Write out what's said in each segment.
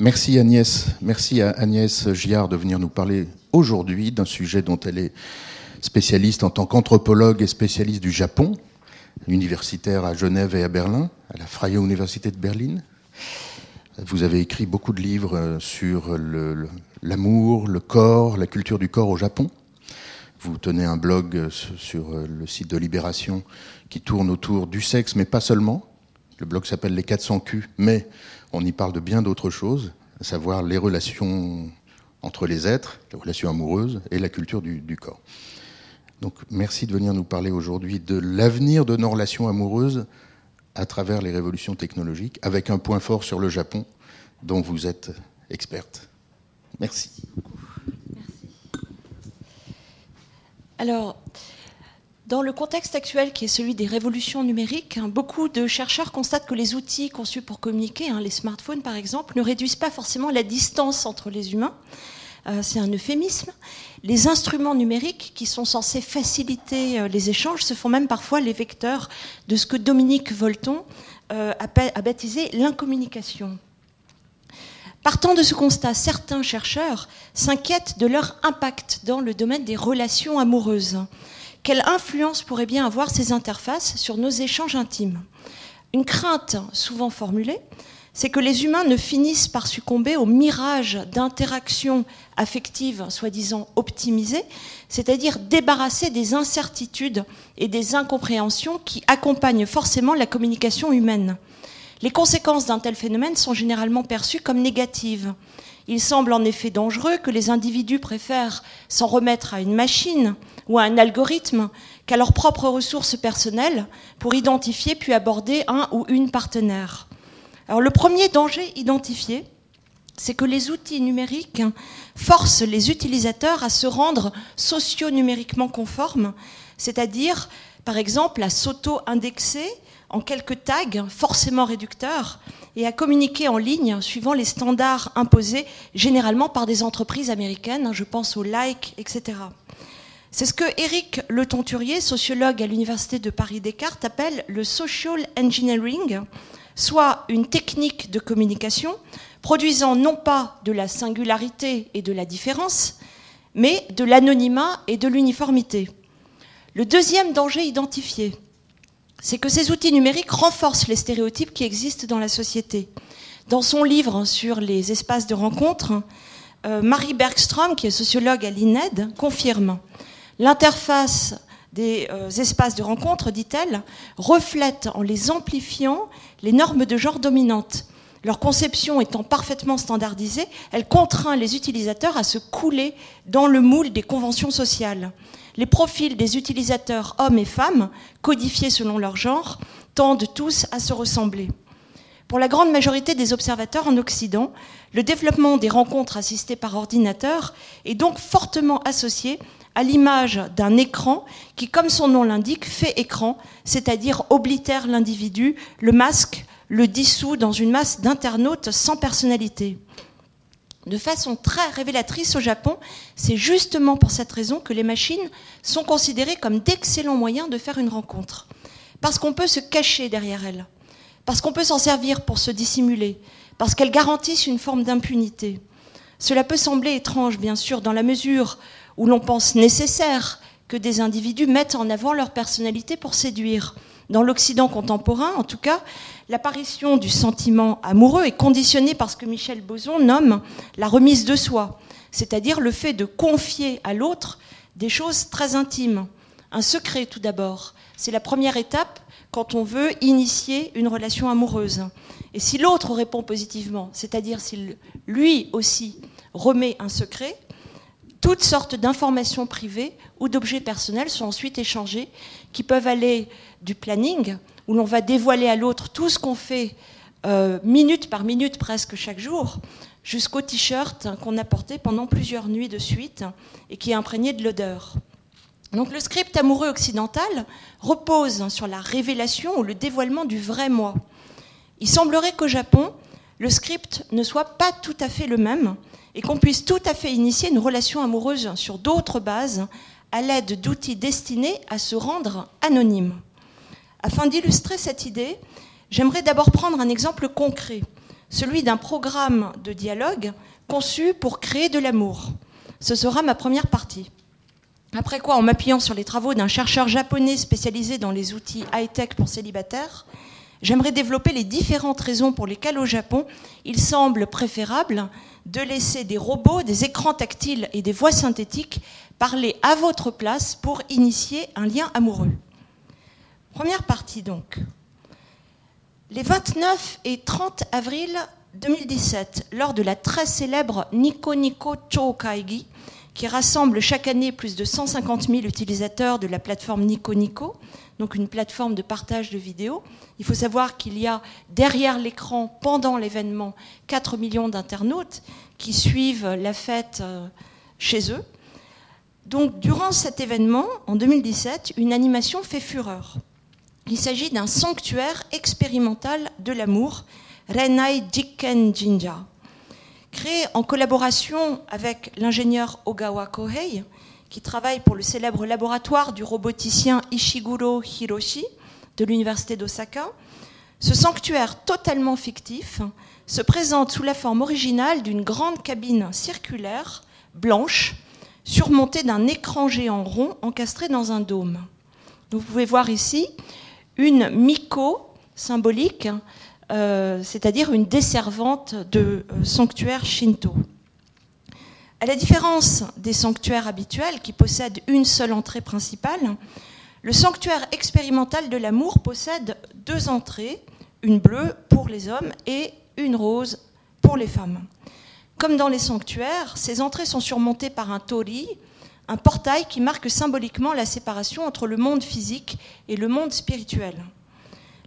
Merci Agnès, merci à Agnès Giard de venir nous parler aujourd'hui d'un sujet dont elle est spécialiste en tant qu'anthropologue et spécialiste du Japon, universitaire à Genève et à Berlin, à la Freie Université de Berlin. Vous avez écrit beaucoup de livres sur l'amour, le, corps, la culture du corps au Japon. Vous tenez un blog sur le site de Libération qui tourne autour du sexe, mais pas seulement. Le blog s'appelle Les 400 Q, mais on y parle de bien d'autres choses, à savoir les relations entre les êtres, les relations amoureuses et la culture du, corps. Donc merci de venir nous parler aujourd'hui de l'avenir de nos relations amoureuses à travers les révolutions technologiques, avec un point fort sur le Japon, dont vous êtes experte. Merci. Merci. Alors, dans le contexte actuel qui est celui des révolutions numériques, hein, beaucoup de chercheurs constatent que les outils conçus pour communiquer, hein, les smartphones par exemple, ne réduisent pas forcément la distance entre les humains. Euh, c'est un euphémisme. Les instruments numériques qui sont censés faciliter euh, les échanges se font même parfois les vecteurs de ce que Dominique Volton euh, a baptisé l'incommunication. Partant de ce constat, certains chercheurs s'inquiètent de leur impact dans le domaine des relations amoureuses. Quelle influence pourraient bien avoir ces interfaces sur nos échanges intimes Une crainte souvent formulée, c'est que les humains ne finissent par succomber au mirage d'interactions affectives soi-disant optimisées, c'est-à-dire débarrassées des incertitudes et des incompréhensions qui accompagnent forcément la communication humaine. Les conséquences d'un tel phénomène sont généralement perçues comme négatives. Il semble en effet dangereux que les individus préfèrent s'en remettre à une machine ou à un algorithme qu'à leurs propres ressources personnelles pour identifier puis aborder un ou une partenaire. Alors le premier danger identifié, c'est que les outils numériques forcent les utilisateurs à se rendre socio-numériquement conformes, c'est-à-dire par exemple à s'auto-indexer en quelques tags forcément réducteurs et à communiquer en ligne suivant les standards imposés généralement par des entreprises américaines, je pense aux likes, etc. C'est ce que Éric Le Tonturier, sociologue à l'Université de Paris-Descartes, appelle le social engineering, soit une technique de communication produisant non pas de la singularité et de la différence, mais de l'anonymat et de l'uniformité. Le deuxième danger identifié, c'est que ces outils numériques renforcent les stéréotypes qui existent dans la société. Dans son livre sur les espaces de rencontre, euh, Marie Bergstrom, qui est sociologue à l'INED, confirme l'interface des euh, espaces de rencontre, dit-elle, reflète en les amplifiant les normes de genre dominantes. Leur conception étant parfaitement standardisée, elle contraint les utilisateurs à se couler dans le moule des conventions sociales les profils des utilisateurs hommes et femmes, codifiés selon leur genre, tendent tous à se ressembler. Pour la grande majorité des observateurs en Occident, le développement des rencontres assistées par ordinateur est donc fortement associé à l'image d'un écran qui, comme son nom l'indique, fait écran, c'est-à-dire oblitère l'individu, le masque, le dissout dans une masse d'internautes sans personnalité de façon très révélatrice au Japon. C'est justement pour cette raison que les machines sont considérées comme d'excellents moyens de faire une rencontre. Parce qu'on peut se cacher derrière elles, parce qu'on peut s'en servir pour se dissimuler, parce qu'elles garantissent une forme d'impunité. Cela peut sembler étrange, bien sûr, dans la mesure où l'on pense nécessaire que des individus mettent en avant leur personnalité pour séduire. Dans l'Occident contemporain, en tout cas, l'apparition du sentiment amoureux est conditionnée par ce que Michel Boson nomme la remise de soi, c'est-à-dire le fait de confier à l'autre des choses très intimes. Un secret tout d'abord, c'est la première étape quand on veut initier une relation amoureuse. Et si l'autre répond positivement, c'est-à-dire s'il lui aussi remet un secret, toutes sortes d'informations privées ou d'objets personnels sont ensuite échangés, qui peuvent aller du planning, où l'on va dévoiler à l'autre tout ce qu'on fait euh, minute par minute presque chaque jour, jusqu'au t-shirt qu'on a porté pendant plusieurs nuits de suite et qui est imprégné de l'odeur. Donc le script amoureux occidental repose sur la révélation ou le dévoilement du vrai moi. Il semblerait qu'au Japon, le script ne soit pas tout à fait le même et qu'on puisse tout à fait initier une relation amoureuse sur d'autres bases à l'aide d'outils destinés à se rendre anonyme. Afin d'illustrer cette idée, j'aimerais d'abord prendre un exemple concret, celui d'un programme de dialogue conçu pour créer de l'amour. Ce sera ma première partie. Après quoi, en m'appuyant sur les travaux d'un chercheur japonais spécialisé dans les outils high-tech pour célibataires, j'aimerais développer les différentes raisons pour lesquelles au Japon, il semble préférable de laisser des robots, des écrans tactiles et des voix synthétiques parler à votre place pour initier un lien amoureux. Première partie donc. Les 29 et 30 avril 2017, lors de la très célèbre Nico Nico Kaigi, qui rassemble chaque année plus de 150 000 utilisateurs de la plateforme Nico Nico, donc une plateforme de partage de vidéos. Il faut savoir qu'il y a derrière l'écran, pendant l'événement, 4 millions d'internautes qui suivent la fête euh, chez eux. Donc, durant cet événement, en 2017, une animation fait fureur. Il s'agit d'un sanctuaire expérimental de l'amour, Renai Jiken Jinja. Créé en collaboration avec l'ingénieur Ogawa Kohei, qui travaille pour le célèbre laboratoire du roboticien Ishiguro Hiroshi de l'université d'Osaka, ce sanctuaire totalement fictif se présente sous la forme originale d'une grande cabine circulaire, blanche, surmontée d'un écran géant rond encastré dans un dôme. Vous pouvez voir ici une Miko symbolique euh, c'est-à-dire une desservante de euh, sanctuaire shinto. À la différence des sanctuaires habituels qui possèdent une seule entrée principale, le sanctuaire expérimental de l'amour possède deux entrées, une bleue pour les hommes et une rose pour les femmes. Comme dans les sanctuaires, ces entrées sont surmontées par un tori, un portail qui marque symboliquement la séparation entre le monde physique et le monde spirituel.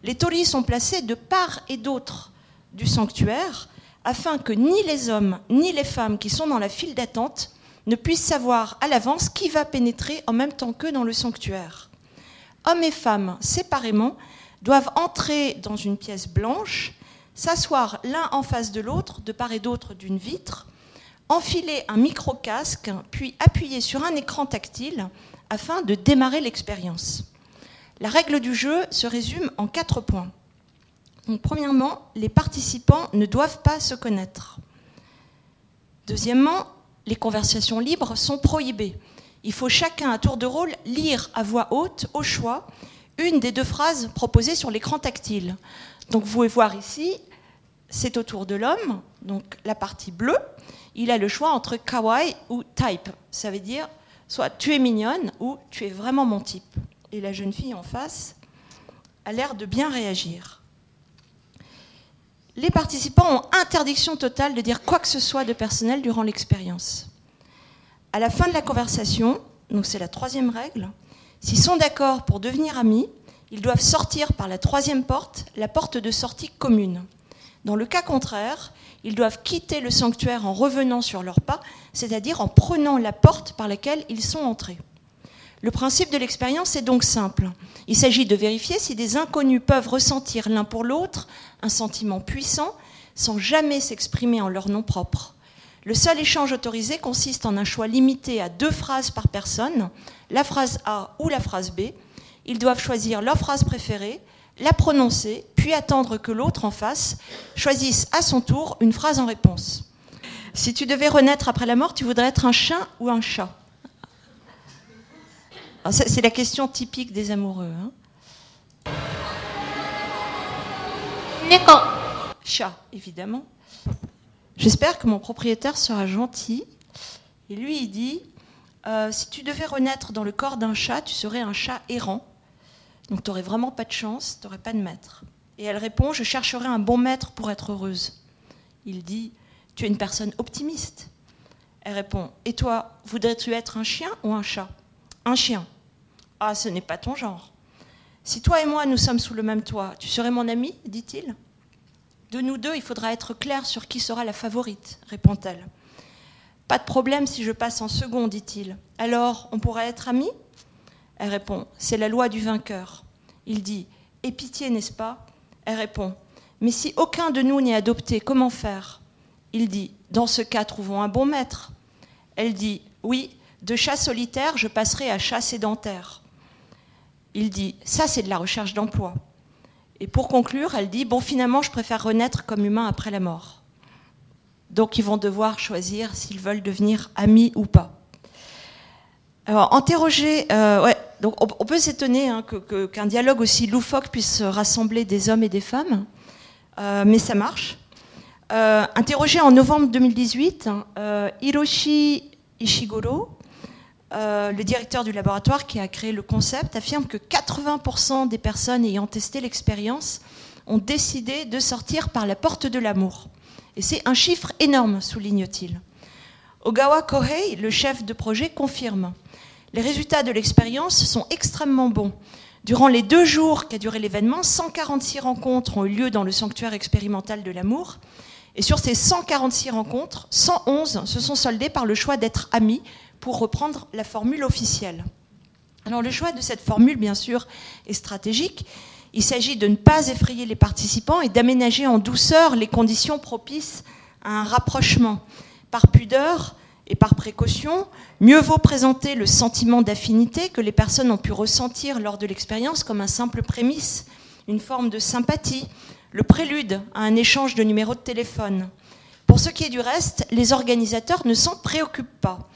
Les torii sont placés de part et d'autre du sanctuaire afin que ni les hommes ni les femmes qui sont dans la file d'attente ne puissent savoir à l'avance qui va pénétrer en même temps qu'eux dans le sanctuaire. Hommes et femmes, séparément, doivent entrer dans une pièce blanche, s'asseoir l'un en face de l'autre, de part et d'autre d'une vitre, enfiler un micro-casque, puis appuyer sur un écran tactile afin de démarrer l'expérience. La règle du jeu se résume en quatre points. premièrement, les participants ne doivent pas se connaître. Deuxièmement, les conversations libres sont prohibées. Il faut chacun à tour de rôle lire à voix haute, au choix, une des deux phrases proposées sur l'écran tactile. Donc vous pouvez voir ici, c'est au tour de l'homme, donc la partie bleue. Il a le choix entre kawaii ou type. Ça veut dire soit tu es mignonne ou tu es vraiment mon type et la jeune fille en face a l'air de bien réagir. Les participants ont interdiction totale de dire quoi que ce soit de personnel durant l'expérience. À la fin de la conversation, donc c'est la troisième règle, s'ils sont d'accord pour devenir amis, ils doivent sortir par la troisième porte, la porte de sortie commune. Dans le cas contraire, ils doivent quitter le sanctuaire en revenant sur leurs pas, c'est-à-dire en prenant la porte par laquelle ils sont entrés. Le principe de l'expérience est donc simple. Il s'agit de vérifier si des inconnus peuvent ressentir l'un pour l'autre un sentiment puissant sans jamais s'exprimer en leur nom propre. Le seul échange autorisé consiste en un choix limité à deux phrases par personne, la phrase A ou la phrase B. Ils doivent choisir leur phrase préférée, la prononcer, puis attendre que l'autre en face choisisse à son tour une phrase en réponse. Si tu devais renaître après la mort, tu voudrais être un chien ou un chat? C'est la question typique des amoureux. Hein. Chat, évidemment. J'espère que mon propriétaire sera gentil. Et lui, il dit euh, si tu devais renaître dans le corps d'un chat, tu serais un chat errant. Donc tu n'aurais vraiment pas de chance, tu n'aurais pas de maître. Et elle répond je chercherai un bon maître pour être heureuse. Il dit tu es une personne optimiste. Elle répond et toi, voudrais-tu être un chien ou un chat? Un chien. Ah, ce n'est pas ton genre. Si toi et moi nous sommes sous le même toit, tu serais mon ami dit-il. De nous deux, il faudra être clair sur qui sera la favorite, répond-elle. Pas de problème si je passe en second, dit-il. Alors, on pourra être amis? Elle répond C'est la loi du vainqueur. Il dit Et pitié, n'est-ce pas? Elle répond Mais si aucun de nous n'est adopté, comment faire? Il dit Dans ce cas, trouvons un bon maître. Elle dit Oui, de chat solitaire, je passerai à chat sédentaire. Il dit Ça, c'est de la recherche d'emploi. Et pour conclure, elle dit Bon, finalement, je préfère renaître comme humain après la mort. Donc, ils vont devoir choisir s'ils veulent devenir amis ou pas. Alors, interroger, euh, ouais, donc on, peut s'étonner hein, qu'un dialogue aussi loufoque puisse rassembler des hommes et des femmes, euh, mais ça marche. Euh, interrogé en novembre 2018, hein, Hiroshi Ishiguro, le directeur du laboratoire qui a créé le concept, affirme que 80% des personnes ayant testé l'expérience ont décidé de sortir par la porte de l'amour. Et c'est un chiffre énorme, souligne-t-il. Ogawa Kohei, le chef de projet, confirme. Les résultats de l'expérience sont extrêmement bons. Durant les deux jours qu'a duré l'événement, 146 rencontres ont eu lieu dans le sanctuaire expérimental de l'amour. Et sur ces 146 rencontres, 111 se sont soldées par le choix d'être amis, pour reprendre la formule officielle. Alors le choix de cette formule, bien sûr, est stratégique. Il s'agit de ne pas effrayer les participants et d'aménager en douceur les conditions propices à un rapprochement. Par pudeur et par précaution, mieux vaut présenter le sentiment d'affinité que les personnes ont pu ressentir lors de l'expérience comme un simple prémisse, une forme de sympathie, le prélude à un échange de numéros de téléphone. Pour ce qui est du reste, les organisateurs ne s'en préoccupent pas.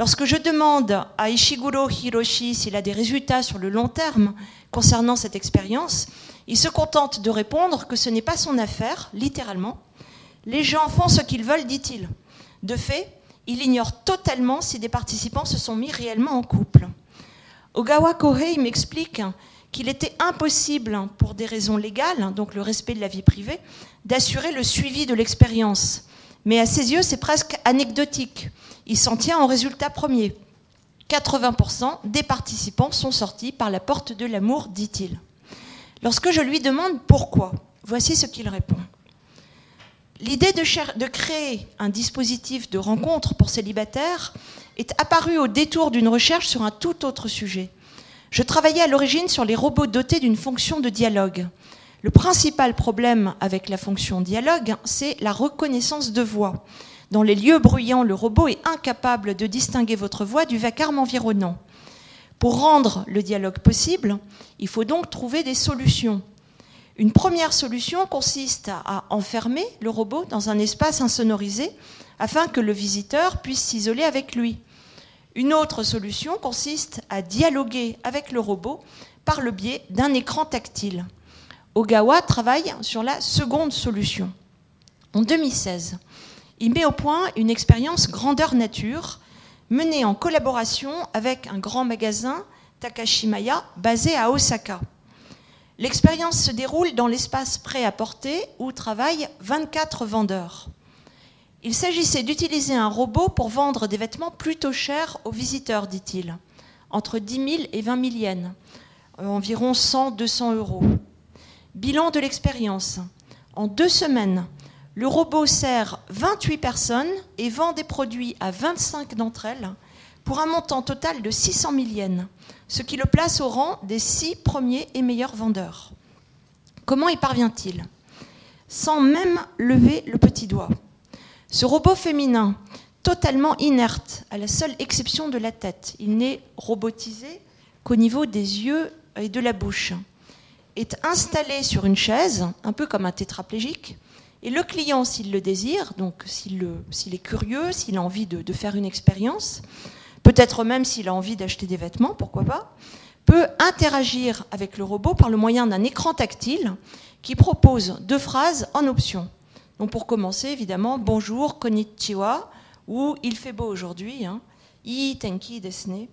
Lorsque je demande à Ishiguro Hiroshi s'il a des résultats sur le long terme concernant cette expérience, il se contente de répondre que ce n'est pas son affaire, littéralement. Les gens font ce qu'ils veulent, dit-il. De fait, il ignore totalement si des participants se sont mis réellement en couple. Ogawa Kohei m'explique qu'il était impossible, pour des raisons légales, donc le respect de la vie privée, d'assurer le suivi de l'expérience. Mais à ses yeux, c'est presque anecdotique. Il s'en tient au résultat premier. 80% des participants sont sortis par la porte de l'amour, dit-il. Lorsque je lui demande pourquoi, voici ce qu'il répond. L'idée de, créer un dispositif de rencontre pour célibataires est apparue au détour d'une recherche sur un tout autre sujet. Je travaillais à l'origine sur les robots dotés d'une fonction de dialogue. Le principal problème avec la fonction dialogue, c'est la reconnaissance de voix. Dans les lieux bruyants, le robot est incapable de distinguer votre voix du vacarme environnant. Pour rendre le dialogue possible, il faut donc trouver des solutions. Une première solution consiste à enfermer le robot dans un espace insonorisé afin que le visiteur puisse s'isoler avec lui. Une autre solution consiste à dialoguer avec le robot par le biais d'un écran tactile. Ogawa travaille sur la seconde solution. En 2016, il met au point une expérience grandeur nature menée en collaboration avec un grand magasin Takashimaya basé à Osaka. L'expérience se déroule dans l'espace prêt à porter où travaillent 24 vendeurs. Il s'agissait d'utiliser un robot pour vendre des vêtements plutôt chers aux visiteurs, dit-il, entre 10 000 et 20 000 yens, environ 100-200 euros. Bilan de l'expérience. En deux semaines, le robot sert 28 personnes et vend des produits à 25 d'entre elles pour un montant total de 600 000 yens, ce qui le place au rang des six premiers et meilleurs vendeurs. Comment y parvient-il? Sans même lever le petit doigt. Ce robot féminin, totalement inerte, à la seule exception de la tête, il n'est robotisé qu'au niveau des yeux et de la bouche, est installé sur une chaise, un peu comme un tétraplégique, et le client, s'il le désire, donc s'il est curieux, s'il a envie de, faire une expérience, peut-être même s'il a envie d'acheter des vêtements, pourquoi pas, peut interagir avec le robot par le moyen d'un écran tactile qui propose deux phrases en option. Donc pour commencer, évidemment, bonjour, konnichiwa, ou il fait beau aujourd'hui, hein, i tenki desne,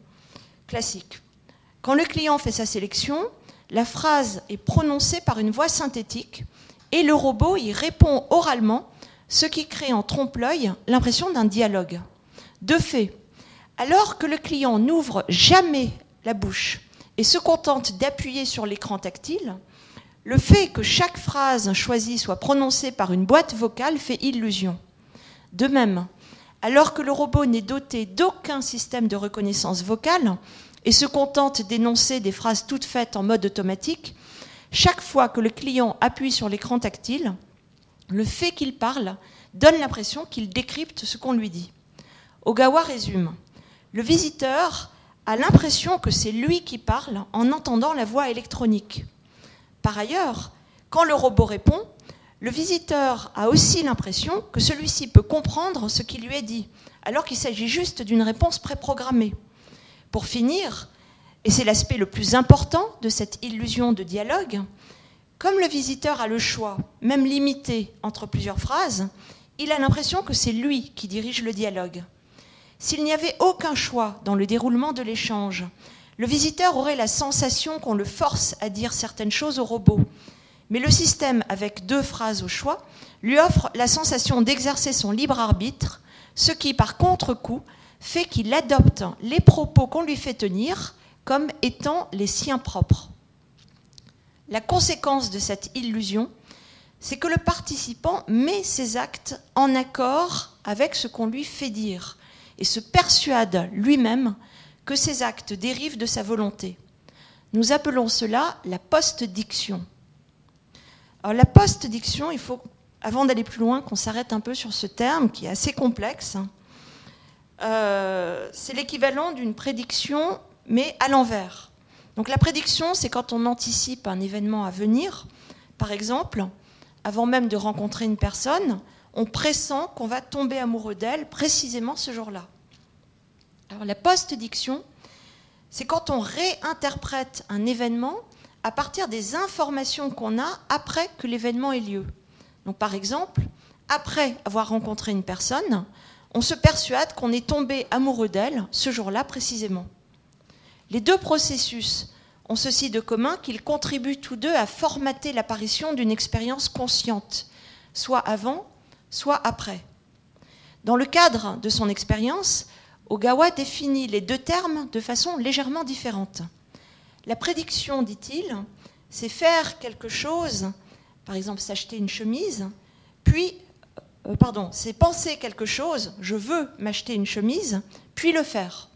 classique. Quand le client fait sa sélection, la phrase est prononcée par une voix synthétique et le robot y répond oralement, ce qui crée en trompe-l'œil l'impression d'un dialogue. De fait, alors que le client n'ouvre jamais la bouche et se contente d'appuyer sur l'écran tactile, le fait que chaque phrase choisie soit prononcée par une boîte vocale fait illusion. De même, alors que le robot n'est doté d'aucun système de reconnaissance vocale et se contente d'énoncer des phrases toutes faites en mode automatique, chaque fois que le client appuie sur l'écran tactile, le fait qu'il parle donne l'impression qu'il décrypte ce qu'on lui dit. Ogawa résume. Le visiteur a l'impression que c'est lui qui parle en entendant la voix électronique. Par ailleurs, Quand le robot répond, le visiteur a aussi l'impression que celui-ci peut comprendre ce qui lui est dit, alors qu'il s'agit juste d'une réponse préprogrammée. Pour finir, et c'est l'aspect le plus important de cette illusion de dialogue, comme le visiteur a le choix, même limité, entre plusieurs phrases, il a l'impression que c'est lui qui dirige le dialogue. S'il n'y avait aucun choix dans le déroulement de l'échange, le visiteur aurait la sensation qu'on le force à dire certaines choses au robot. Mais le système, avec deux phrases au choix, lui offre la sensation d'exercer son libre arbitre, ce qui, par contre-coup, fait qu'il adopte les propos qu'on lui fait tenir comme étant les siens propres. La conséquence de cette illusion, c'est que le participant met ses actes en accord avec ce qu'on lui fait dire et se persuade lui-même que ses actes dérivent de sa volonté. Nous appelons cela la post-diction. Alors la post-diction, il faut, avant d'aller plus loin, qu'on s'arrête un peu sur ce terme qui est assez complexe. Euh, c'est l'équivalent d'une prédiction, mais à l'envers. Donc la prédiction, c'est quand on anticipe un événement à venir. Par exemple, avant même de rencontrer une personne, on pressent qu'on va tomber amoureux d'elle précisément ce jour-là. Alors la post-diction, c'est quand on réinterprète un événement à partir des informations qu'on a après que l'événement ait lieu. Donc par exemple, après avoir rencontré une personne, on se persuade qu'on est tombé amoureux d'elle ce jour-là précisément. Les deux processus ont ceci de commun qu'ils contribuent tous deux à formater l'apparition d'une expérience consciente, soit avant, soit après. Dans le cadre de son expérience, Ogawa définit les deux termes de façon légèrement différente. La prédiction, dit-il, c'est faire quelque chose, par exemple s'acheter une chemise, puis, euh, pardon, c'est penser quelque chose, je veux m'acheter une chemise, puis le faire.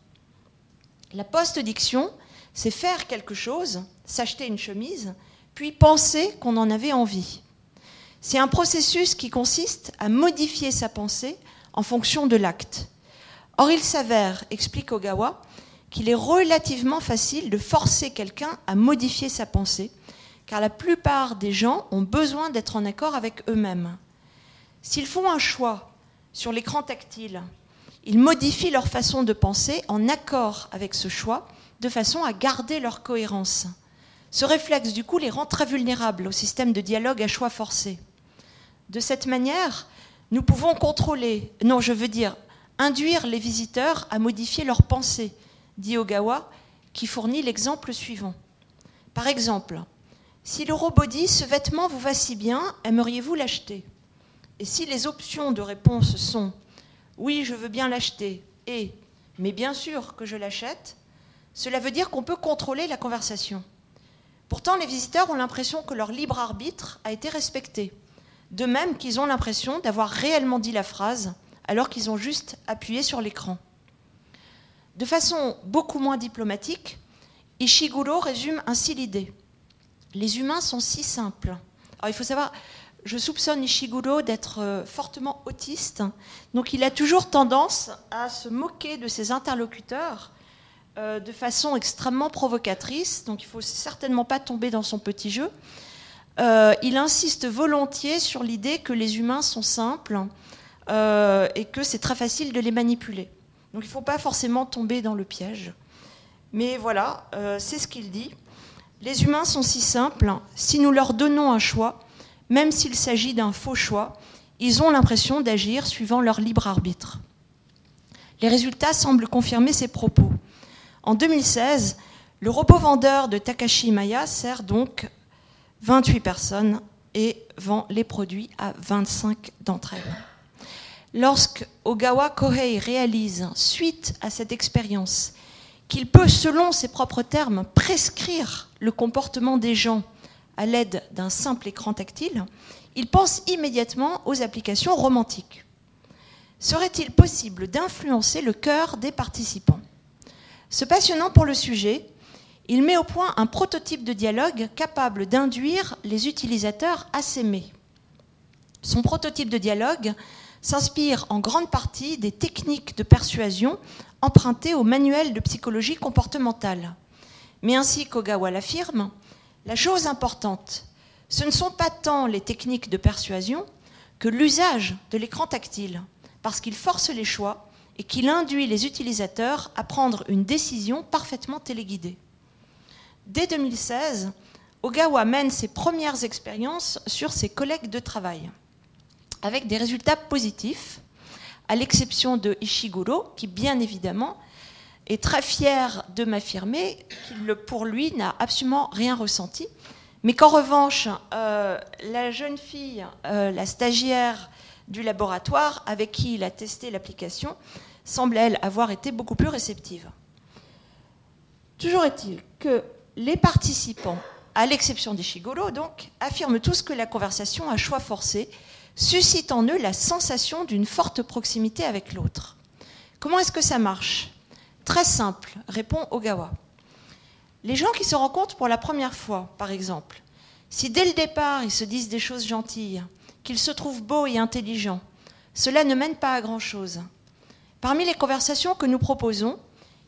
La post-diction, c'est faire quelque chose, s'acheter une chemise, puis penser qu'on en avait envie. C'est un processus qui consiste à modifier sa pensée en fonction de l'acte. Or, il s'avère, explique Ogawa, qu'il est relativement facile de forcer quelqu'un à modifier sa pensée, car la plupart des gens ont besoin d'être en accord avec eux-mêmes. S'ils font un choix sur l'écran tactile, ils modifient leur façon de penser en accord avec ce choix, de façon à garder leur cohérence. Ce réflexe, du coup, les rend très vulnérables au système de dialogue à choix forcé. De cette manière, nous pouvons contrôler, non, je veux dire, induire les visiteurs à modifier leurs pensées, dit Ogawa, qui fournit l'exemple suivant. Par exemple, si le robot dit Ce vêtement vous va si bien, aimeriez-vous l'acheter? Et si les options de réponse sont Oui, je veux bien l'acheter et Mais bien sûr que je l'achète, cela veut dire qu'on peut contrôler la conversation. Pourtant, les visiteurs ont l'impression que leur libre arbitre a été respecté, de même qu'ils ont l'impression d'avoir réellement dit la phrase alors qu'ils ont juste appuyé sur l'écran. De façon beaucoup moins diplomatique, Ishiguro résume ainsi l'idée. Les humains sont si simples. Alors il faut savoir, je soupçonne Ishiguro d'être euh, fortement autiste, donc il a toujours tendance à se moquer de ses interlocuteurs euh, de façon extrêmement provocatrice, donc il ne faut certainement pas tomber dans son petit jeu. Euh, il insiste volontiers sur l'idée que les humains sont simples et que c'est très facile de les manipuler. Donc il ne faut pas forcément tomber dans le piège. Mais voilà, c'est ce qu'il dit. Les humains sont si simples, si nous leur donnons un choix, même s'il s'agit d'un faux choix, ils ont l'impression d'agir suivant leur libre arbitre. Les résultats semblent confirmer ces propos. En 2016, le robot vendeur de Takashi Maya sert donc 28 personnes et vend les produits à 25 d'entre elles. Lorsque Ogawa Kohei réalise, suite à cette expérience, qu'il peut, selon ses propres termes, prescrire le comportement des gens à l'aide d'un simple écran tactile, il pense immédiatement aux applications romantiques. Serait-il possible d'influencer le cœur des participants? Se passionnant pour le sujet, il met au point un prototype de dialogue capable d'induire les utilisateurs à s'aimer. Son prototype de dialogue s'inspire en grande partie des techniques de persuasion empruntées au manuel de psychologie comportementale. Mais ainsi qu'Ogawa l'affirme, la chose importante, ce ne sont pas tant les techniques de persuasion que l'usage de l'écran tactile, parce qu'il force les choix et qu'il induit les utilisateurs à prendre une décision parfaitement téléguidée. Dès 2016, Ogawa mène ses premières expériences sur ses collègues de travail, avec des résultats positifs, à l'exception de Ishiguro, qui bien évidemment est très fier de m'affirmer qu'il, pour lui, n'a absolument rien ressenti, mais qu'en revanche, euh, la jeune fille, euh, la stagiaire du laboratoire avec qui il a testé l'application, semble, elle, avoir été beaucoup plus réceptive. Toujours est-il que les participants, à l'exception des Shigolo, donc, affirment tous que la conversation à choix forcé suscite en eux la sensation d'une forte proximité avec l'autre. Comment est-ce que ça marche? Très simple, répond Ogawa. Les gens qui se rencontrent pour la première fois, par exemple, si dès le départ ils se disent des choses gentilles, qu'ils se trouvent beaux et intelligents, cela ne mène pas à grand-chose. Parmi les conversations que nous proposons,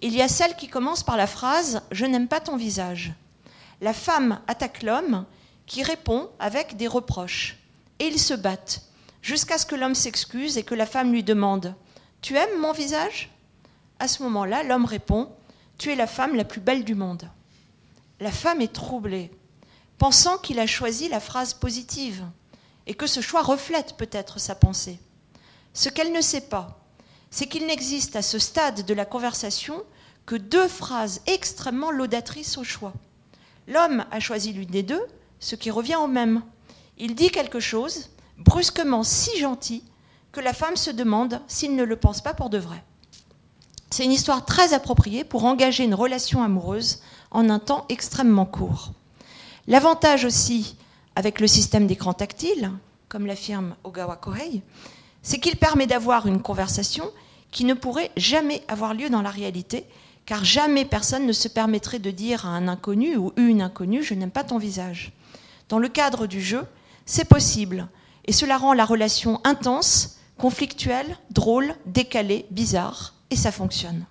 il y a celle qui commence par la phrase ⁇ Je n'aime pas ton visage ⁇ La femme attaque l'homme qui répond avec des reproches. Et ils se battent, jusqu'à ce que l'homme s'excuse et que la femme lui demande ⁇ Tu aimes mon visage ?⁇ À ce moment-là, l'homme répond ⁇ Tu es la femme la plus belle du monde ⁇ La femme est troublée, pensant qu'il a choisi la phrase positive et que ce choix reflète peut-être sa pensée. Ce qu'elle ne sait pas, c'est qu'il n'existe à ce stade de la conversation que deux phrases extrêmement laudatrices au choix. L'homme a choisi l'une des deux, ce qui revient au même. Il dit quelque chose, brusquement si gentil, que la femme se demande s'il ne le pense pas pour de vrai. C'est une histoire très appropriée pour engager une relation amoureuse en un temps extrêmement court. L'avantage aussi avec le système d'écran tactile, comme l'affirme Ogawa Kohei, c'est qu'il permet d'avoir une conversation qui ne pourrait jamais avoir lieu dans la réalité, car jamais personne ne se permettrait de dire à un inconnu ou une inconnue Je n'aime pas ton visage. Dans le cadre du jeu, c'est possible, et cela rend la relation intense, conflictuelle, drôle, décalée, bizarre, et ça fonctionne.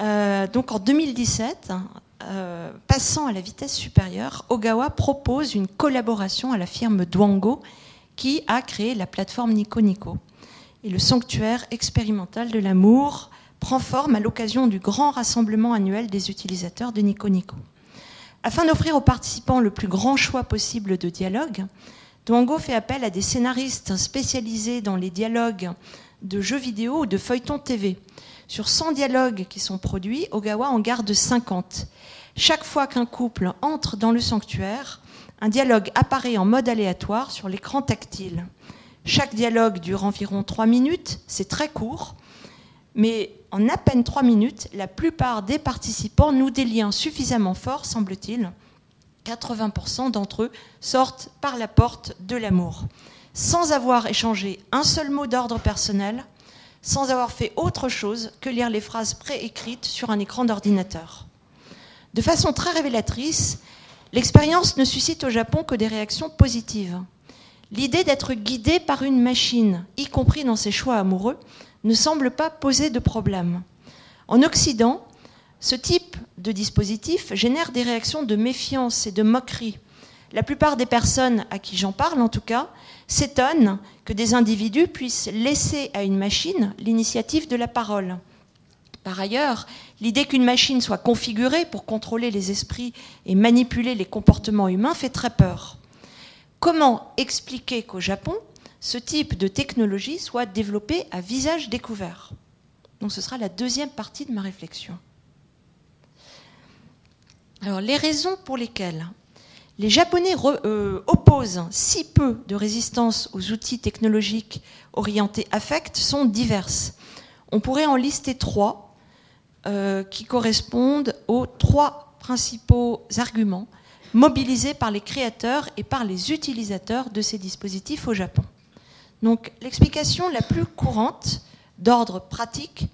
Euh, donc en 2017, euh, passant à la vitesse supérieure, Ogawa propose une collaboration à la firme Dwango qui a créé la plateforme Nico Nico. Et le sanctuaire expérimental de l'amour prend forme à l'occasion du grand rassemblement annuel des utilisateurs de Nico Nico. Afin d'offrir aux participants le plus grand choix possible de dialogue, Dwango fait appel à des scénaristes spécialisés dans les dialogues de jeux vidéo ou de feuilletons TV. Sur 100 dialogues qui sont produits, Ogawa en garde 50. Chaque fois qu'un couple entre dans le sanctuaire, un dialogue apparaît en mode aléatoire sur l'écran tactile. Chaque dialogue dure environ 3 minutes, c'est très court, mais en à peine 3 minutes, la plupart des participants nouent des liens suffisamment forts, semble-t-il. 80% d'entre eux sortent par la porte de l'amour, sans avoir échangé un seul mot d'ordre personnel, sans avoir fait autre chose que lire les phrases préécrites sur un écran d'ordinateur. De façon très révélatrice, l'expérience ne suscite au Japon que des réactions positives. L'idée d'être guidé par une machine, y compris dans ses choix amoureux, ne semble pas poser de problème. En Occident, ce type de dispositif génère des réactions de méfiance et de moquerie. La plupart des personnes à qui j'en parle, en tout cas, s'étonnent que des individus puissent laisser à une machine l'initiative de la parole. Par ailleurs, l'idée qu'une machine soit configurée pour contrôler les esprits et manipuler les comportements humains fait très peur. Comment expliquer qu'au Japon, ce type de technologie soit développé à visage découvert? Donc ce sera la deuxième partie de ma réflexion. Alors les raisons pour lesquelles les Japonais euh, opposent si peu de résistance aux outils technologiques orientés affect sont diverses. On pourrait en lister trois euh, qui correspondent aux trois principaux arguments mobilisés par les créateurs et par les utilisateurs de ces dispositifs au Japon. Donc l'explication la plus courante d'ordre pratique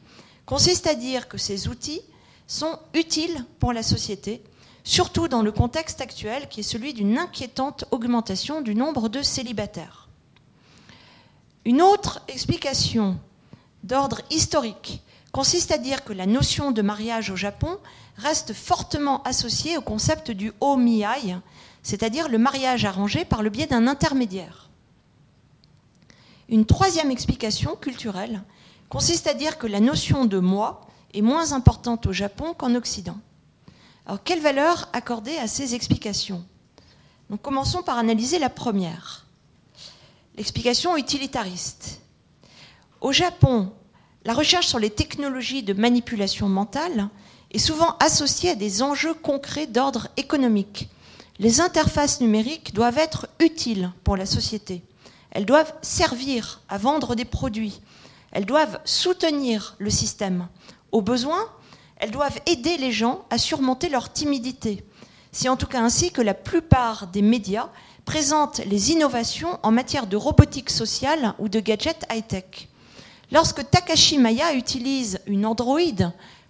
consiste à dire que ces outils sont utiles pour la société, surtout dans le contexte actuel qui est celui d'une inquiétante augmentation du nombre de célibataires. Une autre explication d'ordre historique consiste à dire que la notion de mariage au Japon reste fortement associée au concept du omiyai, c'est-à-dire le mariage arrangé par le biais d'un intermédiaire. Une troisième explication culturelle consiste à dire que la notion de moi est moins importante au Japon qu'en Occident. Alors, quelle valeur accorder à ces explications? Donc, commençons par analyser la première. L'explication utilitariste. Au Japon, la recherche sur les technologies de manipulation mentale est souvent associée à des enjeux concrets d'ordre économique. Les interfaces numériques doivent être utiles pour la société. Elles doivent servir à vendre des produits. Elles doivent soutenir le système. Au besoin, elles doivent aider les gens à surmonter leur timidité. C'est en tout cas ainsi que la plupart des médias présentent les innovations en matière de robotique sociale ou de gadgets high-tech. Lorsque Takashi Maya utilise une Android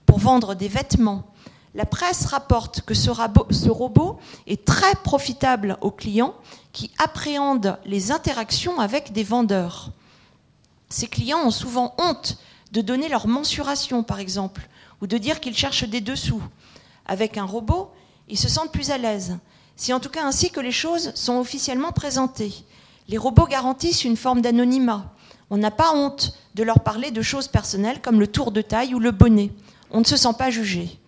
pour vendre des vêtements, la presse rapporte que ce, robot est très profitable aux clients qui appréhendent les interactions avec des vendeurs. Ces clients ont souvent honte de donner leur mensuration, par exemple, ou de dire qu'ils cherchent des dessous. Avec un robot, ils se sentent plus à l'aise. C'est en tout cas ainsi que les choses sont officiellement présentées. Les robots garantissent une forme d'anonymat. On n'a pas honte de leur parler de choses personnelles comme le tour de taille ou le bonnet. On ne se sent pas jugé.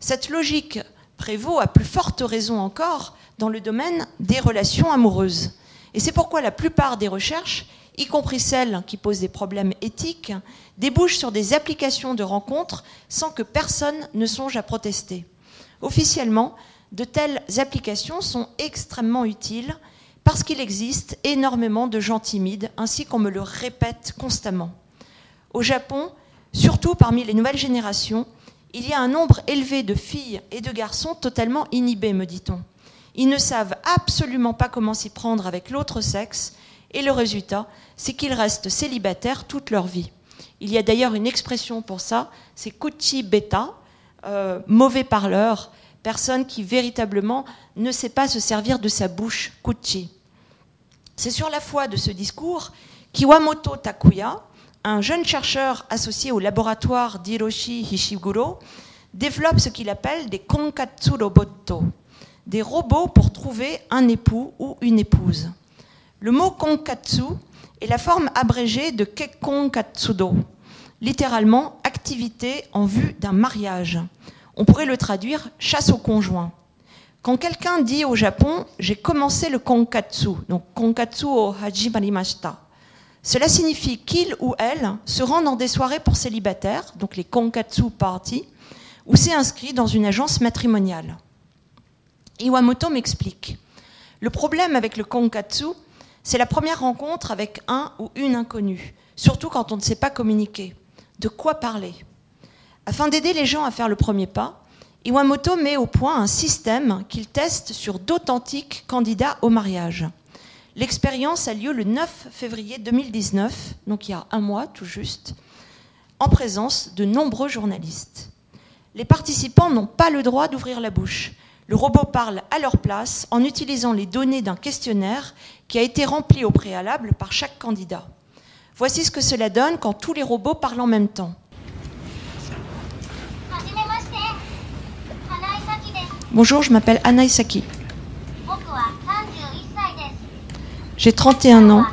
Cette logique prévaut à plus forte raison encore dans le domaine des relations amoureuses. Et c'est pourquoi la plupart des recherches, y compris celles qui posent des problèmes éthiques, débouchent sur des applications de rencontres sans que personne ne songe à protester. Officiellement, de telles applications sont extrêmement utiles parce qu'il existe énormément de gens timides, ainsi qu'on me le répète constamment. Au Japon, surtout parmi les nouvelles générations, il y a un nombre élevé de filles et de garçons totalement inhibés, me dit-on. Ils ne savent absolument pas comment s'y prendre avec l'autre sexe, et le résultat, c'est qu'ils restent célibataires toute leur vie. Il y a d'ailleurs une expression pour ça, c'est kuchi beta, euh, mauvais parleur, personne qui véritablement ne sait pas se servir de sa bouche, kuchi. C'est sur la foi de ce discours qu'Iwamoto Takuya, un jeune chercheur associé au laboratoire d'Hiroshi Hishiguro, développe ce qu'il appelle des konkatsu roboto, des robots pour trouver un époux ou une épouse. Le mot konkatsu est la forme abrégée de kekonkatsudo, littéralement activité en vue d'un mariage. On pourrait le traduire chasse au conjoint. Quand quelqu'un dit au Japon j'ai commencé le konkatsu, donc konkatsu o hajimarimashita, cela signifie qu'il ou elle se rend dans des soirées pour célibataires, donc les konkatsu parties, ou s'est inscrit dans une agence matrimoniale. Iwamoto m'explique. Le problème avec le konkatsu, c'est la première rencontre avec un ou une inconnue, surtout quand on ne sait pas communiquer. De quoi parler? Afin d'aider les gens à faire le premier pas, Iwamoto met au point un système qu'il teste sur d'authentiques candidats au mariage. L'expérience a lieu le 9 février 2019, donc il y a un mois tout juste, en présence de nombreux journalistes. Les participants n'ont pas le droit d'ouvrir la bouche. Le robot parle à leur place en utilisant les données d'un questionnaire qui a été rempli au préalable par chaque candidat. Voici ce que cela donne quand tous les robots parlent en même temps. Bonjour, je m'appelle Anna Isaki. J'ai 31 ans.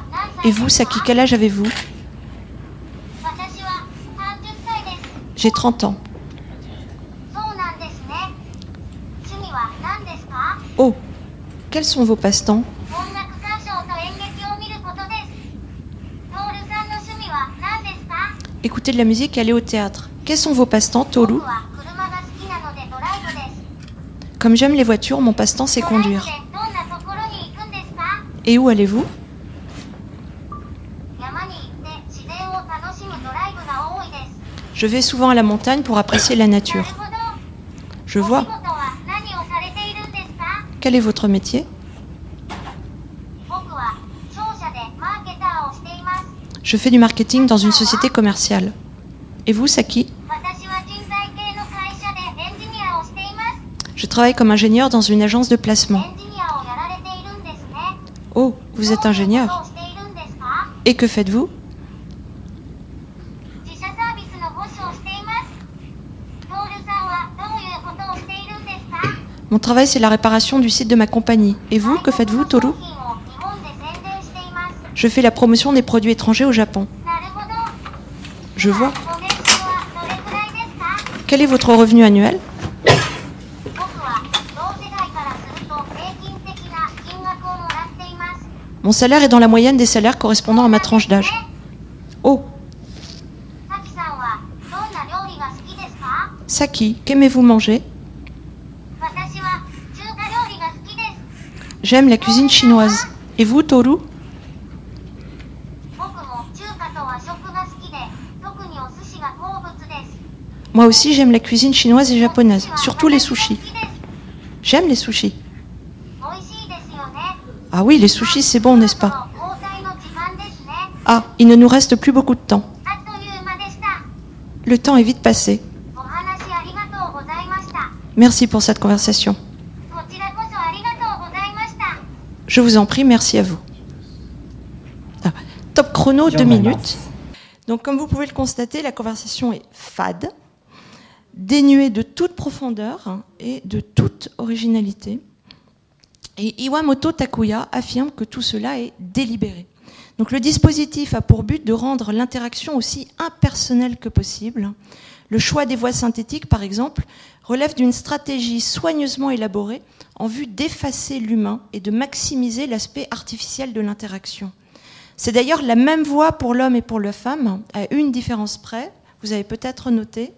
Et vous, Saki, quel âge avez-vous? J'ai 30 ans. Oh, quels sont vos passe-temps? Écouter de la musique et aller au théâtre. Quels sont vos passe-temps, Toru comme j'aime les voitures, mon passe-temps c'est conduire. Et où allez-vous? Je vais souvent à la montagne pour apprécier la nature. Je vois. Quel est votre métier? Je fais du marketing dans une société commerciale. Et vous, Saki? Je travaille comme ingénieur dans une agence de placement. Oh, vous êtes ingénieur Et que faites-vous? Mon travail, c'est la réparation du site de ma compagnie. Et vous, que faites-vous, Toru? Je fais la promotion des produits étrangers au Japon. Je vois. Quel est votre revenu annuel Mon salaire est dans la moyenne des salaires correspondant à ma tranche d'âge. Oh Saki, qu'aimez-vous manger J'aime la cuisine chinoise. Et vous, Toru Moi aussi, j'aime la cuisine chinoise et japonaise, surtout les sushis. J'aime les sushis. Ah oui, les sushis, c'est bon, n'est-ce pas? Ah, il ne nous reste plus beaucoup de temps. Le temps est vite passé. Merci pour cette conversation. Je vous en prie, merci à vous. Ah, top chrono, deux minutes. Donc, comme vous pouvez le constater, la conversation est fade, dénuée de toute profondeur et de toute originalité. Et Iwamoto Takuya affirme que tout cela est délibéré. Donc le dispositif a pour but de rendre l'interaction aussi impersonnelle que possible. Le choix des voix synthétiques, par exemple, relève d'une stratégie soigneusement élaborée en vue d'effacer l'humain et de maximiser l'aspect artificiel de l'interaction. C'est d'ailleurs la même voix pour l'homme et pour la femme, à une différence près, vous avez peut-être noté,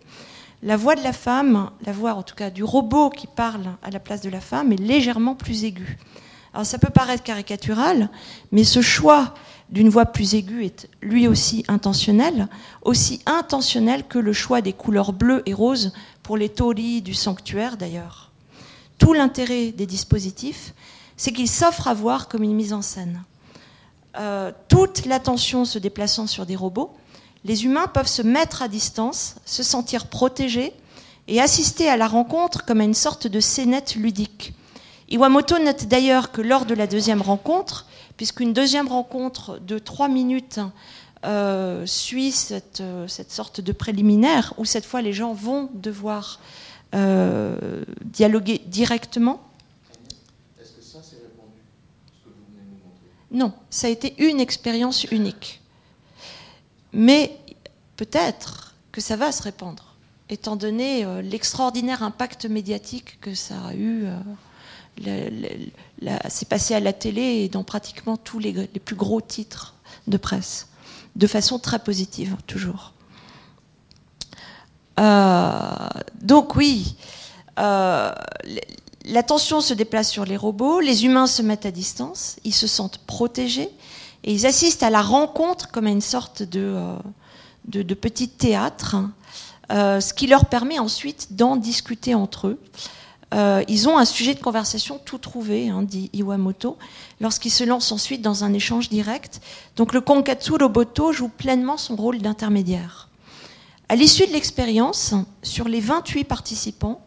la voix de la femme, la voix en tout cas du robot qui parle à la place de la femme, est légèrement plus aiguë. Alors ça peut paraître caricatural, mais ce choix d'une voix plus aiguë est lui aussi intentionnel, aussi intentionnel que le choix des couleurs bleues et roses pour les tori du sanctuaire d'ailleurs. Tout l'intérêt des dispositifs, c'est qu'ils s'offrent à voir comme une mise en scène. Euh, toute l'attention se déplaçant sur des robots, les humains peuvent se mettre à distance, se sentir protégés et assister à la rencontre comme à une sorte de scénette ludique. Iwamoto note d'ailleurs que lors de la deuxième rencontre, puisqu'une deuxième rencontre de trois minutes euh, suit cette, euh, cette, sorte de préliminaire, où cette fois les gens vont devoir euh, dialoguer directement. Est-ce que ça c'est répondu ce que vous venez nous montrer? Non, ça a été une expérience unique. Mais peut-être que ça va se répandre, étant donné euh, l'extraordinaire impact médiatique que ça a eu. Euh, c'est passé à la télé et dans pratiquement tous les, plus gros titres de presse, de façon très positive, toujours. Euh, donc oui, l'attention se déplace sur les robots, les humains se mettent à distance, ils se sentent protégés, et ils assistent à la rencontre comme à une sorte de, euh, de, petit théâtre, euh, ce qui leur permet ensuite d'en discuter entre eux. Euh, ils ont un sujet de conversation tout trouvé, hein, dit Iwamoto, lorsqu'ils se lancent ensuite dans un échange direct. Donc le Konkatsu Roboto joue pleinement son rôle d'intermédiaire. À l'issue de l'expérience, sur les 28 participants,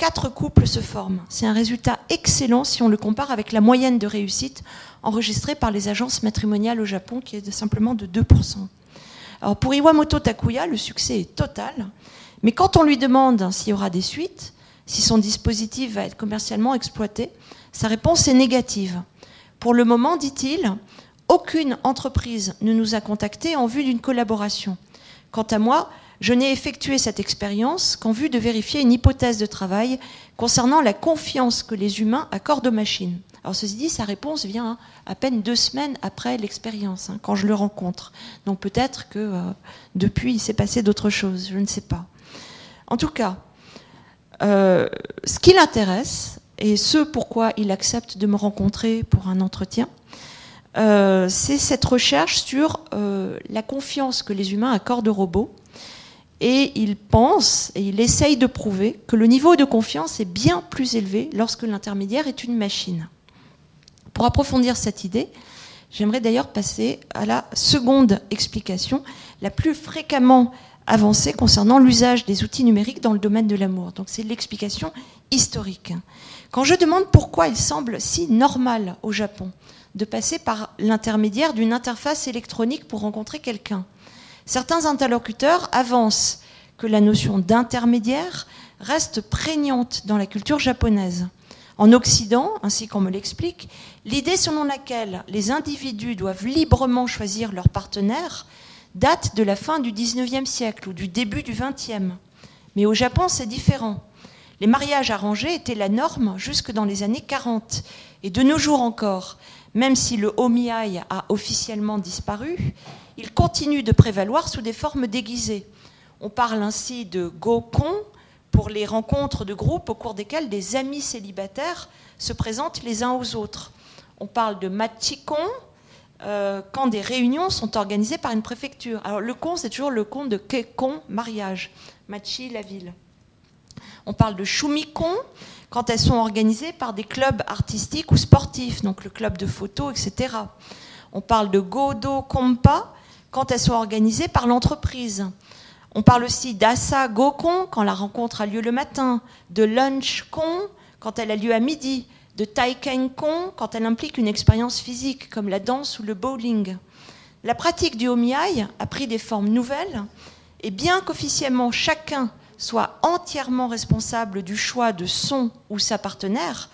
quatre couples se forment. C'est un résultat excellent si on le compare avec la moyenne de réussite enregistrée par les agences matrimoniales au Japon, qui est simplement de 2%. Alors pour Iwamoto Takuya, le succès est total, mais quand on lui demande s'il y aura des suites, si son dispositif va être commercialement exploité, sa réponse est négative. Pour le moment, dit-il, aucune entreprise ne nous a contactés en vue d'une collaboration. Quant à moi, je n'ai effectué cette expérience qu'en vue de vérifier une hypothèse de travail concernant la confiance que les humains accordent aux machines. Alors ceci dit, sa réponse vient à peine deux semaines après l'expérience, hein, quand je le rencontre. Donc peut-être que euh, depuis, il s'est passé d'autres choses, je ne sais pas. En tout cas, euh, ce qui l'intéresse, et ce pourquoi il accepte de me rencontrer pour un entretien, euh, c'est cette recherche sur la confiance que les humains accordent aux robots et il pense et il essaye de prouver que le niveau de confiance est bien plus élevé lorsque l'intermédiaire est une machine. Pour approfondir cette idée, j'aimerais d'ailleurs passer à la seconde explication, la plus fréquemment avancée concernant l'usage des outils numériques dans le domaine de l'amour. Donc c'est l'explication historique. Quand je demande pourquoi il semble si normal au Japon de passer par l'intermédiaire d'une interface électronique pour rencontrer quelqu'un, Certains interlocuteurs avancent que la notion d'intermédiaire reste prégnante dans la culture japonaise. En Occident, ainsi qu'on me l'explique, l'idée selon laquelle les individus doivent librement choisir leur partenaire date de la fin du XIXe siècle ou du début du XXe. Mais au Japon, c'est différent. Les mariages arrangés étaient la norme jusque dans les années 40. Et de nos jours encore, même si le omiai a officiellement disparu, il continue de prévaloir sous des formes déguisées. On parle ainsi de gokon pour les rencontres de groupe au cours desquelles des amis célibataires se présentent les uns aux autres. On parle de machikon euh, quand des réunions sont organisées par une préfecture. Alors le con, c'est toujours le con de kekon, mariage. Machi, la ville. On parle de shumikon quand elles sont organisées par des clubs artistiques ou sportifs, donc le club de photo, etc. On parle de godo kompa quand elles sont organisées par l'entreprise. On parle aussi d'asa gokon quand la rencontre a lieu le matin, de lunch kon quand elle a lieu à midi, de taiken kon quand elle implique une expérience physique comme la danse ou le bowling. La pratique du omiai a pris des formes nouvelles et bien qu'officiellement chacun soit entièrement responsable du choix de son ou sa partenaire,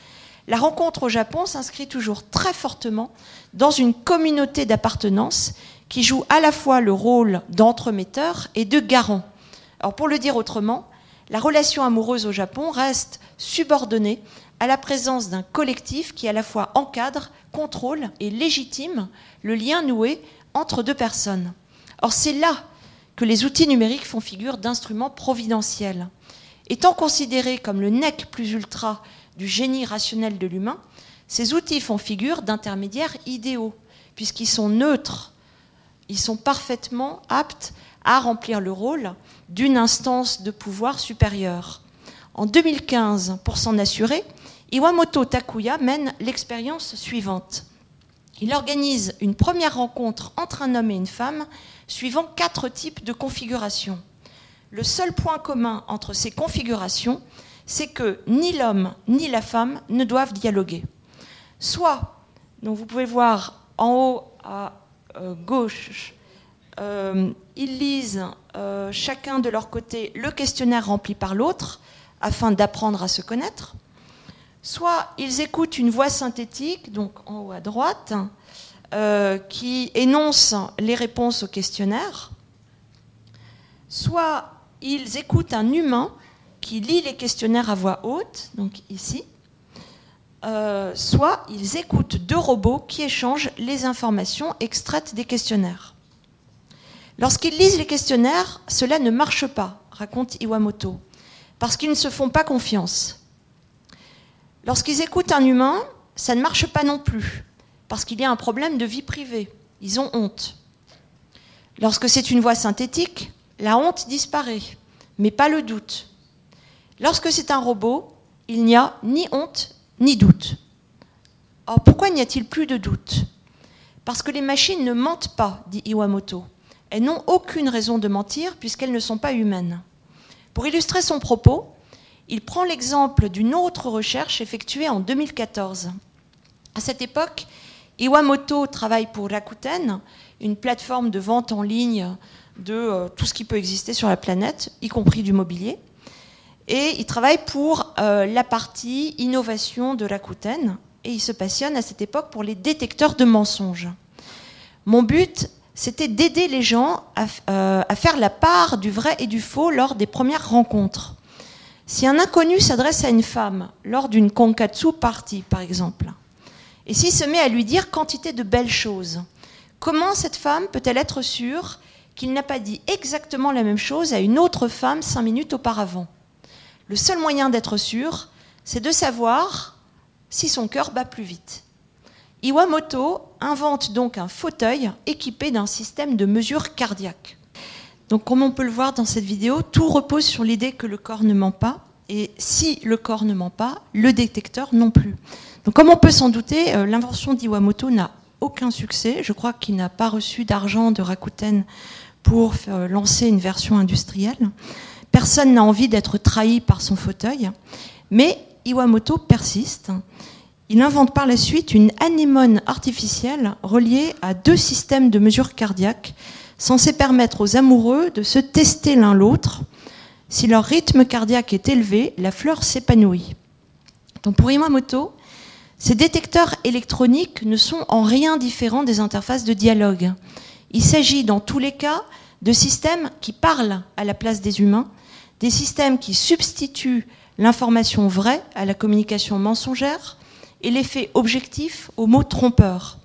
la rencontre au Japon s'inscrit toujours très fortement dans une communauté d'appartenance qui joue à la fois le rôle d'entremetteur et de garant. Alors pour le dire autrement, la relation amoureuse au Japon reste subordonnée à la présence d'un collectif qui à la fois encadre, contrôle et légitime le lien noué entre deux personnes. Or c'est là que les outils numériques font figure d'instruments providentiels. Étant considérés comme le nec plus ultra du génie rationnel de l'humain, ces outils font figure d'intermédiaires idéaux, puisqu'ils sont neutres, ils sont parfaitement aptes à remplir le rôle d'une instance de pouvoir supérieure. En 2015, pour s'en assurer, Iwamoto Takuya mène l'expérience suivante. Il organise une première rencontre entre un homme et une femme suivant quatre types de configurations. Le seul point commun entre ces configurations, c'est que ni l'homme ni la femme ne doivent dialoguer. Soit, donc vous pouvez voir en haut à gauche, euh, ils lisent euh, chacun de leur côté le questionnaire rempli par l'autre afin d'apprendre à se connaître. Soit ils écoutent une voix synthétique, donc en haut à droite, euh, qui énoncent les réponses au questionnaire, soit ils écoutent un humain qui lit les questionnaires à voix haute, donc ici, euh, soit ils écoutent deux robots qui échangent les informations extraites des questionnaires. Lorsqu'ils lisent les questionnaires, cela ne marche pas, raconte Iwamoto, parce qu'ils ne se font pas confiance. Lorsqu'ils écoutent un humain, ça ne marche pas non plus, parce qu'il y a un problème de vie privée. Ils ont honte. Lorsque c'est une voix synthétique, la honte disparaît, mais pas le doute. Lorsque c'est un robot, il n'y a ni honte ni doute. Or, pourquoi n'y a-t-il plus de doute? Parce que les machines ne mentent pas, dit Iwamoto. Elles n'ont aucune raison de mentir puisqu'elles ne sont pas humaines. Pour illustrer son propos, il prend l'exemple d'une autre recherche effectuée en 2014. À cette époque, Iwamoto travaille pour Rakuten, une plateforme de vente en ligne de euh, tout ce qui peut exister sur la planète, y compris du mobilier. Et il travaille pour euh, la partie innovation de Rakuten et il se passionne à cette époque pour les détecteurs de mensonges. Mon but, c'était d'aider les gens à, euh, faire la part du vrai et du faux lors des premières rencontres. Si un inconnu s'adresse à une femme lors d'une konkatsu party, par exemple, et s'il se met à lui dire quantité de belles choses, comment cette femme peut-elle être sûre qu'il n'a pas dit exactement la même chose à une autre femme cinq minutes auparavant? Le seul moyen d'être sûr, c'est de savoir si son cœur bat plus vite. Iwamoto invente donc un fauteuil équipé d'un système de mesure cardiaque. Donc comme on peut le voir dans cette vidéo, tout repose sur l'idée que le corps ne ment pas, et si le corps ne ment pas, le détecteur non plus. Donc, comme on peut s'en douter, euh, l'invention d'Iwamoto n'a aucun succès. Je crois qu'il n'a pas reçu d'argent de Rakuten pour euh, lancer une version industrielle. Personne n'a envie d'être trahi par son fauteuil. Mais Iwamoto persiste. Il invente par la suite une anémone artificielle reliée à deux systèmes de mesure cardiaque censés permettre aux amoureux de se tester l'un l'autre Si leur rythme cardiaque est élevé, la fleur s'épanouit. pour Imamoto, ces détecteurs électroniques ne sont en rien différents des interfaces de dialogue. Il s'agit dans tous les cas de systèmes qui parlent à la place des humains, des systèmes qui substituent l'information vraie à la communication mensongère et l'effet objectif aux mots trompeurs.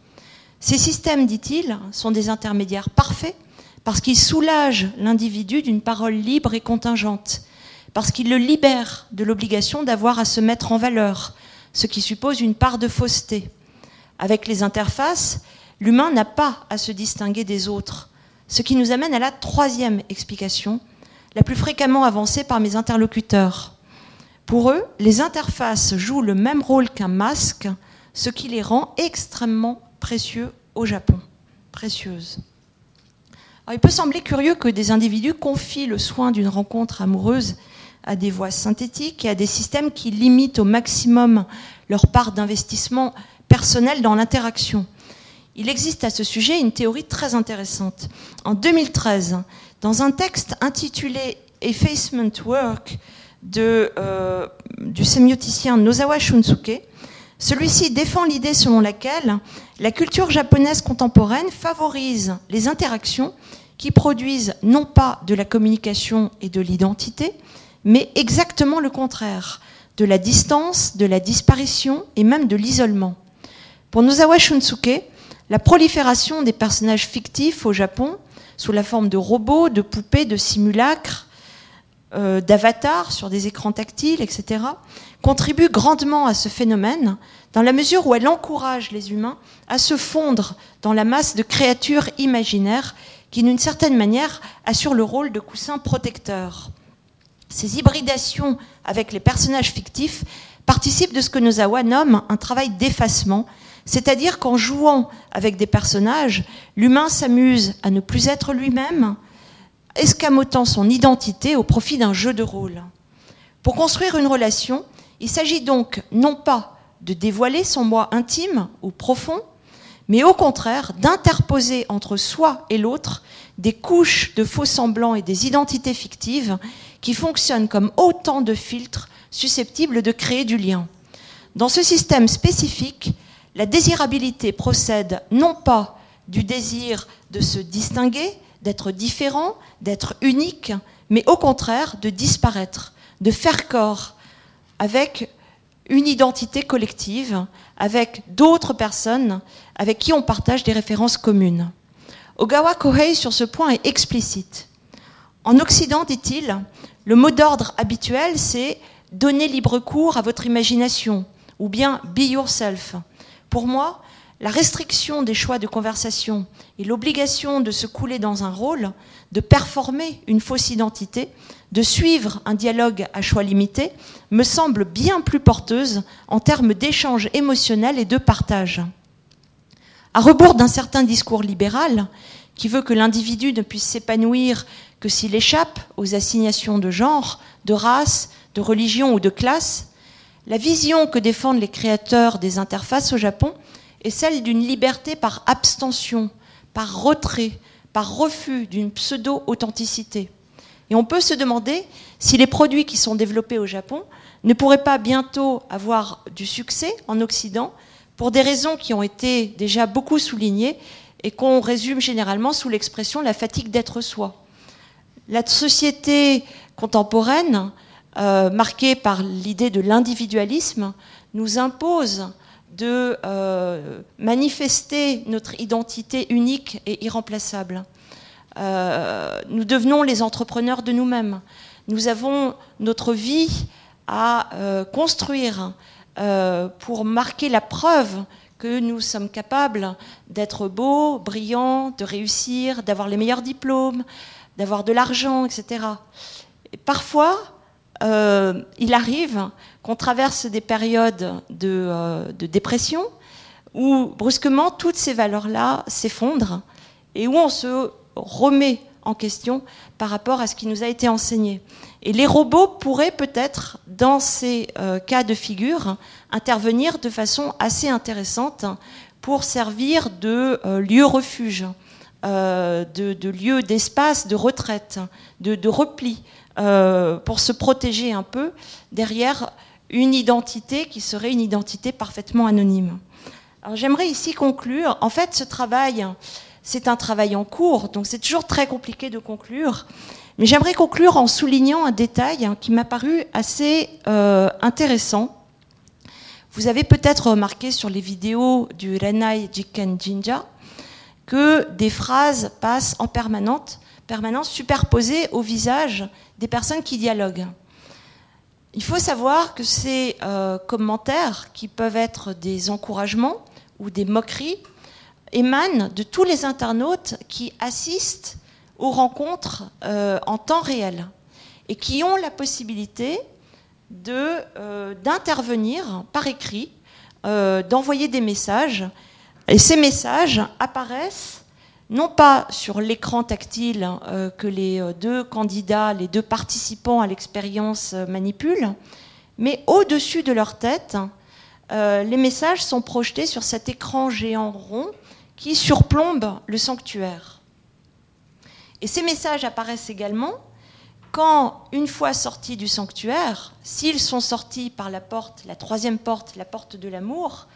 Ces systèmes, dit-il, sont des intermédiaires parfaits parce qu'ils soulagent l'individu d'une parole libre et contingente, parce qu'ils le libèrent de l'obligation d'avoir à se mettre en valeur, ce qui suppose une part de fausseté. Avec les interfaces, l'humain n'a pas à se distinguer des autres, ce qui nous amène à la troisième explication, la plus fréquemment avancée par mes interlocuteurs. Pour eux, les interfaces jouent le même rôle qu'un masque, ce qui les rend extrêmement précieux au Japon. Précieuses. il peut sembler curieux que des individus confient le soin d'une rencontre amoureuse à des voix synthétiques et à des systèmes qui limitent au maximum leur part d'investissement personnel dans l'interaction. Il existe à ce sujet une théorie très intéressante. En 2013, dans un texte intitulé Effacement Work euh, du sémioticien Nozawa Shunsuke, celui-ci défend l'idée selon laquelle la culture japonaise contemporaine favorise les interactions qui produisent non pas de la communication et de l'identité, mais exactement le contraire, de la distance, de la disparition et même de l'isolement. Pour Nozawa Shunsuke, la prolifération des personnages fictifs au Japon, sous la forme de robots, de poupées, de simulacres, euh, d'avatars sur des écrans tactiles, etc., contribue grandement à ce phénomène dans la mesure où elle encourage les humains à se fondre dans la masse de créatures imaginaires qui, d'une certaine manière, assurent le rôle de coussin protecteur. Ces hybridations avec les personnages fictifs participent de ce que Nozawa nomme un travail d'effacement, c'est-à-dire qu'en jouant avec des personnages, l'humain s'amuse à ne plus être lui-même, escamotant son identité au profit d'un jeu de rôle. Pour construire une relation, il s'agit donc non pas de dévoiler son moi intime ou profond, mais au contraire d'interposer entre soi et l'autre des couches de faux semblants et des identités fictives qui fonctionnent comme autant de filtres susceptibles de créer du lien. Dans ce système spécifique, la désirabilité procède non pas du désir de se distinguer, d'être différent, d'être unique, mais au contraire de disparaître, de faire corps avec une identité collective, avec d'autres personnes avec qui on partage des références communes. Ogawa Kohei, sur ce point, est explicite. En Occident, dit-il, le mot d'ordre habituel, c'est donner libre cours à votre imagination, ou bien be yourself. Pour moi, la restriction des choix de conversation et l'obligation de se couler dans un rôle, de performer une fausse identité, de suivre un dialogue à choix limité, me semble bien plus porteuse en termes d'échange émotionnel et de partage. À rebours d'un certain discours libéral, qui veut que l'individu ne puisse s'épanouir que s'il échappe aux assignations de genre, de race, de religion ou de classe, la vision que défendent les créateurs des interfaces au Japon est celle d'une liberté par abstention, par retrait, par refus d'une pseudo-authenticité. Et on peut se demander si les produits qui sont développés au Japon ne pourraient pas bientôt avoir du succès en Occident pour des raisons qui ont été déjà beaucoup soulignées et qu'on résume généralement sous l'expression la fatigue d'être soi. La société contemporaine, euh, marquée par l'idée de l'individualisme, nous impose de euh, manifester notre identité unique et irremplaçable. Euh, nous devenons les entrepreneurs de nous-mêmes. Nous avons notre vie à construire pour marquer la preuve que nous sommes capables d'être beaux, brillants, de réussir, d'avoir les meilleurs diplômes, d'avoir de l'argent, etc. Et parfois, euh, il arrive qu'on traverse des périodes de, euh, de, dépression où brusquement toutes ces valeurs-là s'effondrent et où on se remet en question par rapport à ce qui nous a été enseigné. Et les robots pourraient peut-être, dans ces euh, cas de figure, intervenir de façon assez intéressante pour servir de lieu refuge de, lieux d'espace, de retraite, de, repli, pour se protéger un peu derrière une identité qui serait une identité parfaitement anonyme. Alors j'aimerais ici conclure. En fait, ce travail, c'est un travail en cours, donc c'est toujours très compliqué de conclure. Mais j'aimerais conclure en soulignant un détail qui m'a paru assez euh, intéressant. Vous avez peut-être remarqué sur les vidéos du Renai Jiken Jinja que des phrases passent en permanence, permanence superposées au visage des personnes qui dialoguent. Il faut savoir que ces euh, commentaires, qui peuvent être des encouragements ou des moqueries, émanent de tous les internautes qui assistent aux rencontres euh, en temps réel et qui ont la possibilité euh, d'intervenir par écrit, d'envoyer des messages. Et ces messages apparaissent non pas sur l'écran tactile euh, que les euh, deux candidats, les deux participants à l'expérience euh, manipulent, mais au-dessus de leur tête, les messages sont projetés sur cet écran géant rond qui surplombe le sanctuaire. Et ces messages apparaissent également quand, une fois sortis du sanctuaire, s'ils sont sortis par la porte, la troisième porte, la porte de l'amour,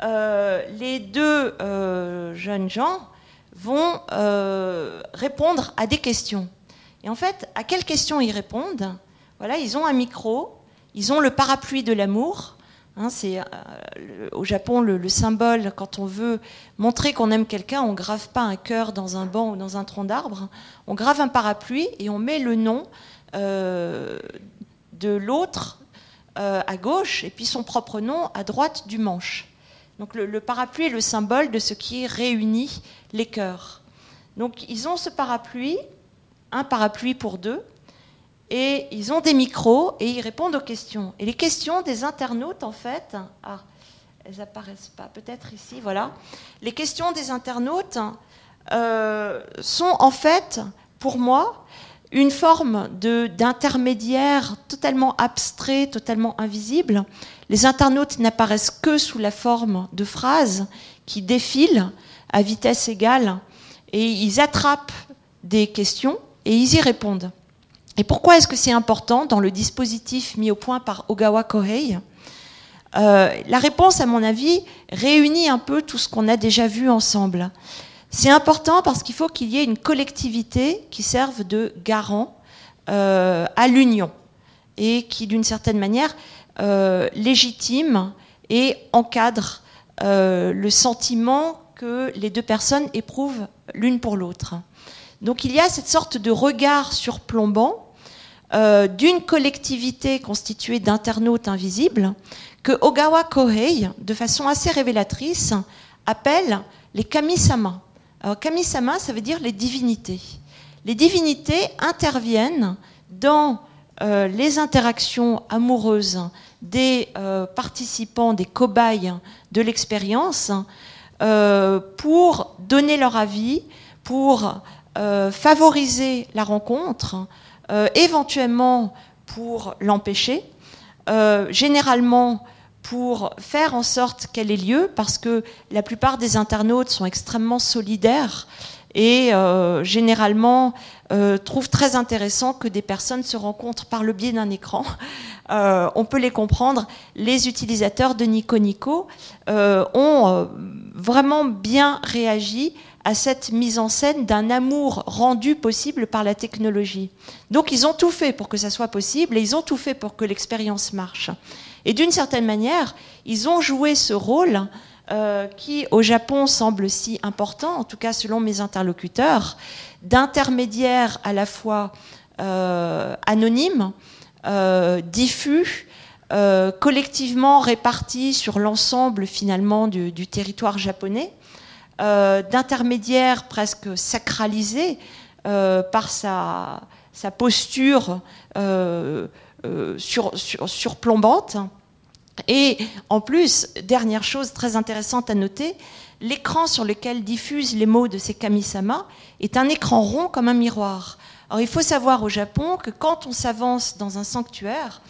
les deux jeunes gens vont euh, répondre à des questions. Et en fait, à quelles questions ils répondent? Voilà, ils ont un micro, ils ont le parapluie de l'amour. Hein, c'est euh, au Japon le, symbole quand on veut montrer qu'on aime quelqu'un, on grave pas un cœur dans un banc ou dans un tronc d'arbre, on grave un parapluie et on met le nom euh, de l'autre à gauche et puis son propre nom à droite du manche. Donc le, parapluie est le symbole de ce qui réunit les cœurs. Donc ils ont ce parapluie, un parapluie pour deux, et ils ont des micros et ils répondent aux questions. Et les questions des internautes, en fait, ah, elles apparaissent pas, peut-être ici, voilà. Les questions des internautes euh, sont en fait, pour moi, une forme d'intermédiaire totalement abstrait, totalement invisible. Les internautes n'apparaissent que sous la forme de phrases qui défilent à vitesse égale et ils attrapent des questions et ils y répondent. Et pourquoi est-ce que c'est important dans le dispositif mis au point par Ogawa Kohei? Euh, La réponse, à mon avis, réunit un peu tout ce qu'on a déjà vu ensemble. C'est important parce qu'il faut qu'il y ait une collectivité qui serve de garant euh, à l'union et qui, d'une certaine manière, euh, légitime et encadre le sentiment que les deux personnes éprouvent l'une pour l'autre. Donc il y a cette sorte de regard surplombant d'une collectivité constituée d'internautes invisibles que Ogawa Kohei, de façon assez révélatrice, appelle les kamisama. Alors kami-sama, ça veut dire les divinités. Les divinités interviennent dans euh, les interactions amoureuses des euh, participants, des cobayes de l'expérience, euh, pour donner leur avis, pour favoriser la rencontre, éventuellement pour l'empêcher, généralement pour faire en sorte qu'elle ait lieu, parce que la plupart des internautes sont extrêmement solidaires et euh, généralement euh, trouvent très intéressant que des personnes se rencontrent par le biais d'un écran. Euh, on peut les comprendre. Les utilisateurs de Nico Nico ont vraiment bien réagi à cette mise en scène d'un amour rendu possible par la technologie. Donc ils ont tout fait pour que ça soit possible et ils ont tout fait pour que l'expérience marche. Et d'une certaine manière, ils ont joué ce rôle euh, qui, au Japon, semble si important, en tout cas selon mes interlocuteurs, d'intermédiaire à la fois euh, anonyme, euh, diffus, collectivement réparti sur l'ensemble finalement du, territoire japonais, d'intermédiaire presque sacralisé par sa, posture sur, surplombante. Et en plus, dernière chose très intéressante à noter, l'écran sur lequel diffusent les mots de ces kamisama est un écran rond comme un miroir. Alors il faut savoir au Japon que quand on s'avance dans un sanctuaire,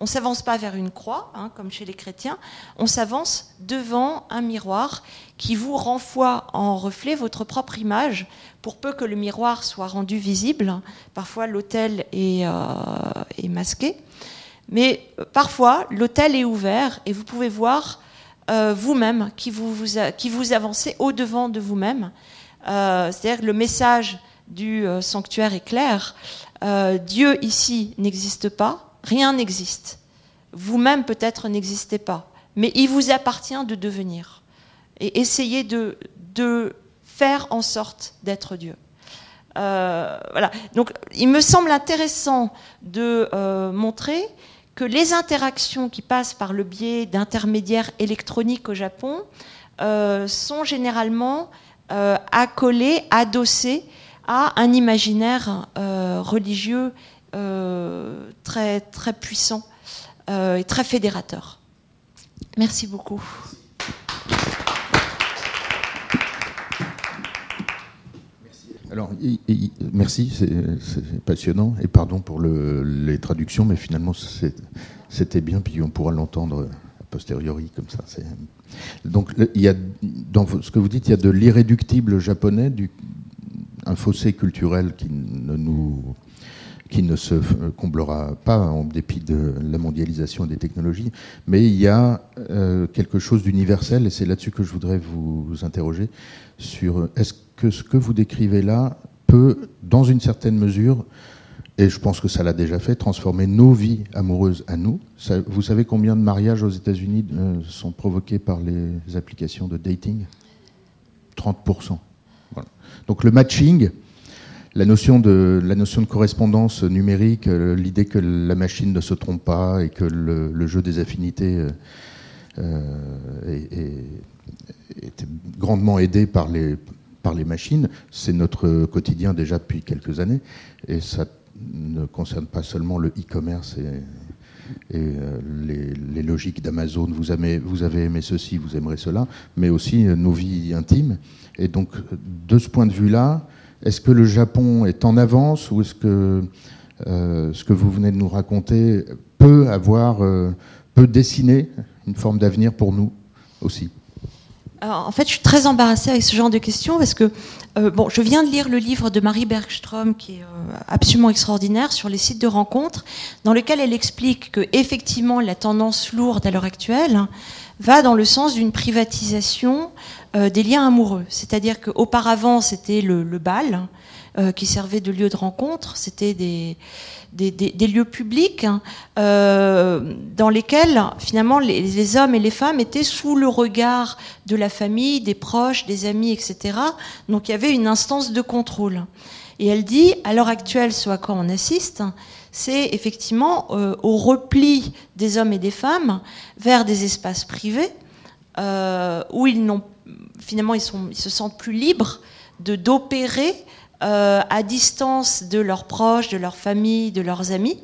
On ne s'avance pas vers une croix, hein, comme chez les chrétiens, on s'avance devant un miroir qui vous renvoie en reflet votre propre image, pour peu que le miroir soit rendu visible. Parfois, l'autel est, est, masqué. Mais parfois, l'autel est ouvert et vous pouvez voir vous-même qui vous, avancez au-devant de vous-même. C'est-à-dire le message du euh, sanctuaire est clair. Euh, Dieu ici n'existe pas, rien n'existe. Vous-même peut-être n'existez pas, mais il vous appartient de devenir. Et essayez de, faire en sorte d'être Dieu. Euh, voilà. Donc, il me semble intéressant de montrer que les interactions qui passent par le biais d'intermédiaires électroniques au Japon sont généralement accolées, adossées à un imaginaire euh, religieux euh, très, très puissant euh, et très fédérateur. Merci beaucoup. Alors, merci, c'est passionnant. Et pardon pour les traductions, mais finalement, c'était bien, puis on pourra l'entendre a posteriori, comme ça. Donc, y a, dans ce que vous dites, il y a de l'irréductible japonais, un fossé culturel qui ne nous qui ne se comblera pas en dépit de la mondialisation des technologies, mais il y a euh, quelque chose d'universel, et c'est là-dessus que je voudrais vous interroger, sur est-ce que ce que vous décrivez là peut, dans une certaine mesure, et je pense que ça l'a déjà fait, transformer nos vies amoureuses à nous. vous savez combien de mariages aux États-Unis euh, sont provoqués par les applications de dating? 30%. Donc le matching, la notion de, la notion de correspondance numérique, euh, l'idée que la machine ne se trompe pas et que le, jeu des affinités euh, est, grandement aidé par les, par les machines, c'est notre quotidien déjà depuis quelques années. Et ça ne concerne pas seulement le e-commerce et, les, les, logiques d'Amazon, vous avez, aimé ceci, vous aimerez cela, mais aussi nos vies intimes. Et donc, de ce point de vue-là, est-ce que le Japon est en avance ou est-ce que euh, ce que vous venez de nous raconter peut avoir, euh, peut dessiner une forme d'avenir pour nous aussi? En fait, je suis très embarrassée avec ce genre de questions parce que euh, bon, je viens de lire le livre de Marie Bergstrom qui est absolument extraordinaire sur les sites de rencontres, dans lequel elle explique que effectivement la tendance lourde à l'heure actuelle va dans le sens d'une privatisation euh, des liens amoureux. C'est-à-dire qu'auparavant, c'était le, bal euh, qui servait de lieu de rencontre, c'était des, des, lieux publics hein, euh, dans lesquels finalement les, hommes et les femmes étaient sous le regard de la famille, des proches, des amis, etc. Donc il y avait une instance de contrôle. Et elle dit, à l'heure actuelle, ce à quoi on assiste, c'est effectivement au repli des hommes et des femmes vers des espaces privés où ils n'ont finalement, ils, ils, se sentent plus libres de d'opérer euh, à distance de leurs proches, de leur famille, de leurs amis.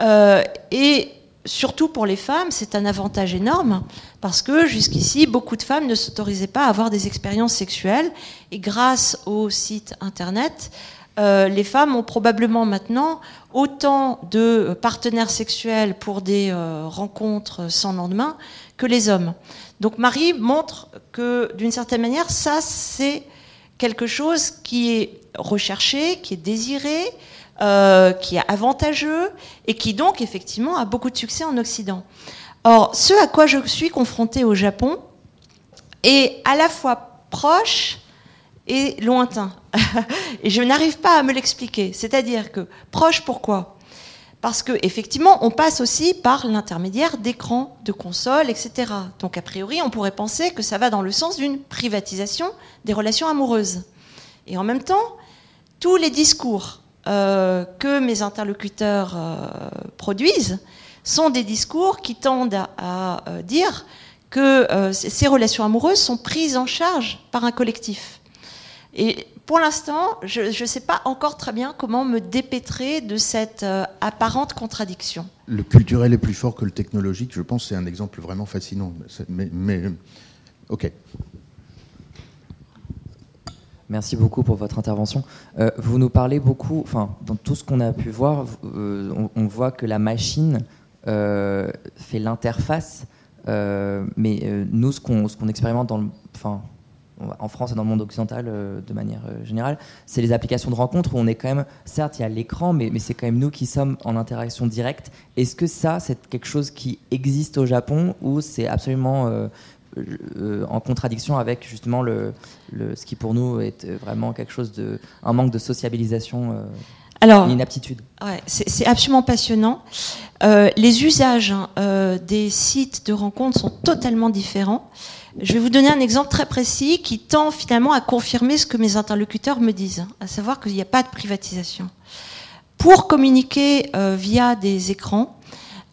Euh, et surtout pour les femmes, c'est un avantage énorme parce que jusqu'ici, beaucoup de femmes ne s'autorisaient pas à avoir des expériences sexuelles. Et grâce au site internet, euh, les femmes ont probablement maintenant autant de partenaires sexuels pour des rencontres sans lendemain que les hommes. Donc Marie montre que d'une certaine manière, ça c'est quelque chose qui est recherché, qui est désiré, euh, qui est avantageux et qui donc effectivement a beaucoup de succès en Occident. Or, ce à quoi je suis confrontée au Japon est à la fois proche et lointain. et je n'arrive pas à me l'expliquer. C'est-à-dire que proche pourquoi? Parce qu'effectivement, on passe aussi par l'intermédiaire d'écrans, de consoles, etc. Donc a priori, on pourrait penser que ça va dans le sens d'une privatisation des relations amoureuses. Et en même temps, tous les discours euh, que mes interlocuteurs euh, produisent sont des discours qui tendent à, euh, dire que ces relations amoureuses sont prises en charge par un collectif. Et pour l'instant, je ne sais pas encore très bien comment me dépêtrer de cette euh, apparente contradiction. Le culturel est plus fort que le technologique, je pense que c'est un exemple vraiment fascinant. Mais, ok. Merci beaucoup pour votre intervention. Euh, vous nous parlez beaucoup, enfin, dans tout ce qu'on a pu voir, euh, on, voit que la machine fait l'interface. mais nous, ce qu'on expérimente dans le, enfin, en France et dans le monde occidental euh, de manière euh, générale, c'est les applications de rencontre où on est quand même, certes, il y a l'écran, mais, c'est quand même nous qui sommes en interaction directe. Est-ce que ça, c'est quelque chose qui existe au Japon ou c'est absolument euh, en contradiction avec justement le, ce qui pour nous est vraiment quelque chose de, un manque de sociabilisation alors, une inaptitude? Ouais, c'est absolument passionnant. les usages hein, des sites de rencontre sont totalement différents. Je vais vous donner un exemple très précis qui tend finalement à confirmer ce que mes interlocuteurs me disent, à savoir qu'il n'y a pas de privatisation. Pour communiquer euh, via des écrans,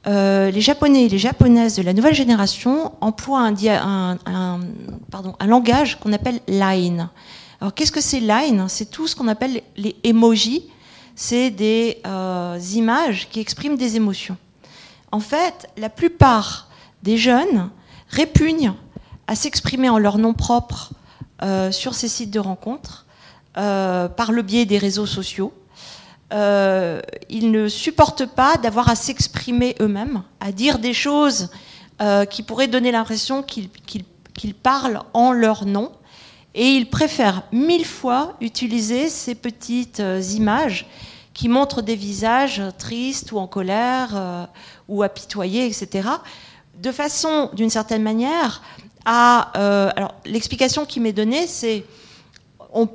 euh, les Japonais et les Japonaises de la nouvelle génération emploient un, langage qu'on appelle Line. Alors qu'est-ce que c'est Line? C'est tout ce qu'on appelle les emojis. C'est des euh, images qui expriment des émotions. En fait, la plupart des jeunes répugnent à s'exprimer en leur nom propre euh, sur ces sites de rencontres euh, par le biais des réseaux sociaux. Euh, ils ne supportent pas d'avoir à s'exprimer eux-mêmes, à dire des choses qui pourraient donner l'impression qu'ils parlent en leur nom. Et ils préfèrent mille fois utiliser ces petites images qui montrent des visages tristes ou en colère ou apitoyés, etc., de façon, d'une certaine manière, euh, alors, l'explication qui m'est donnée, c'est on,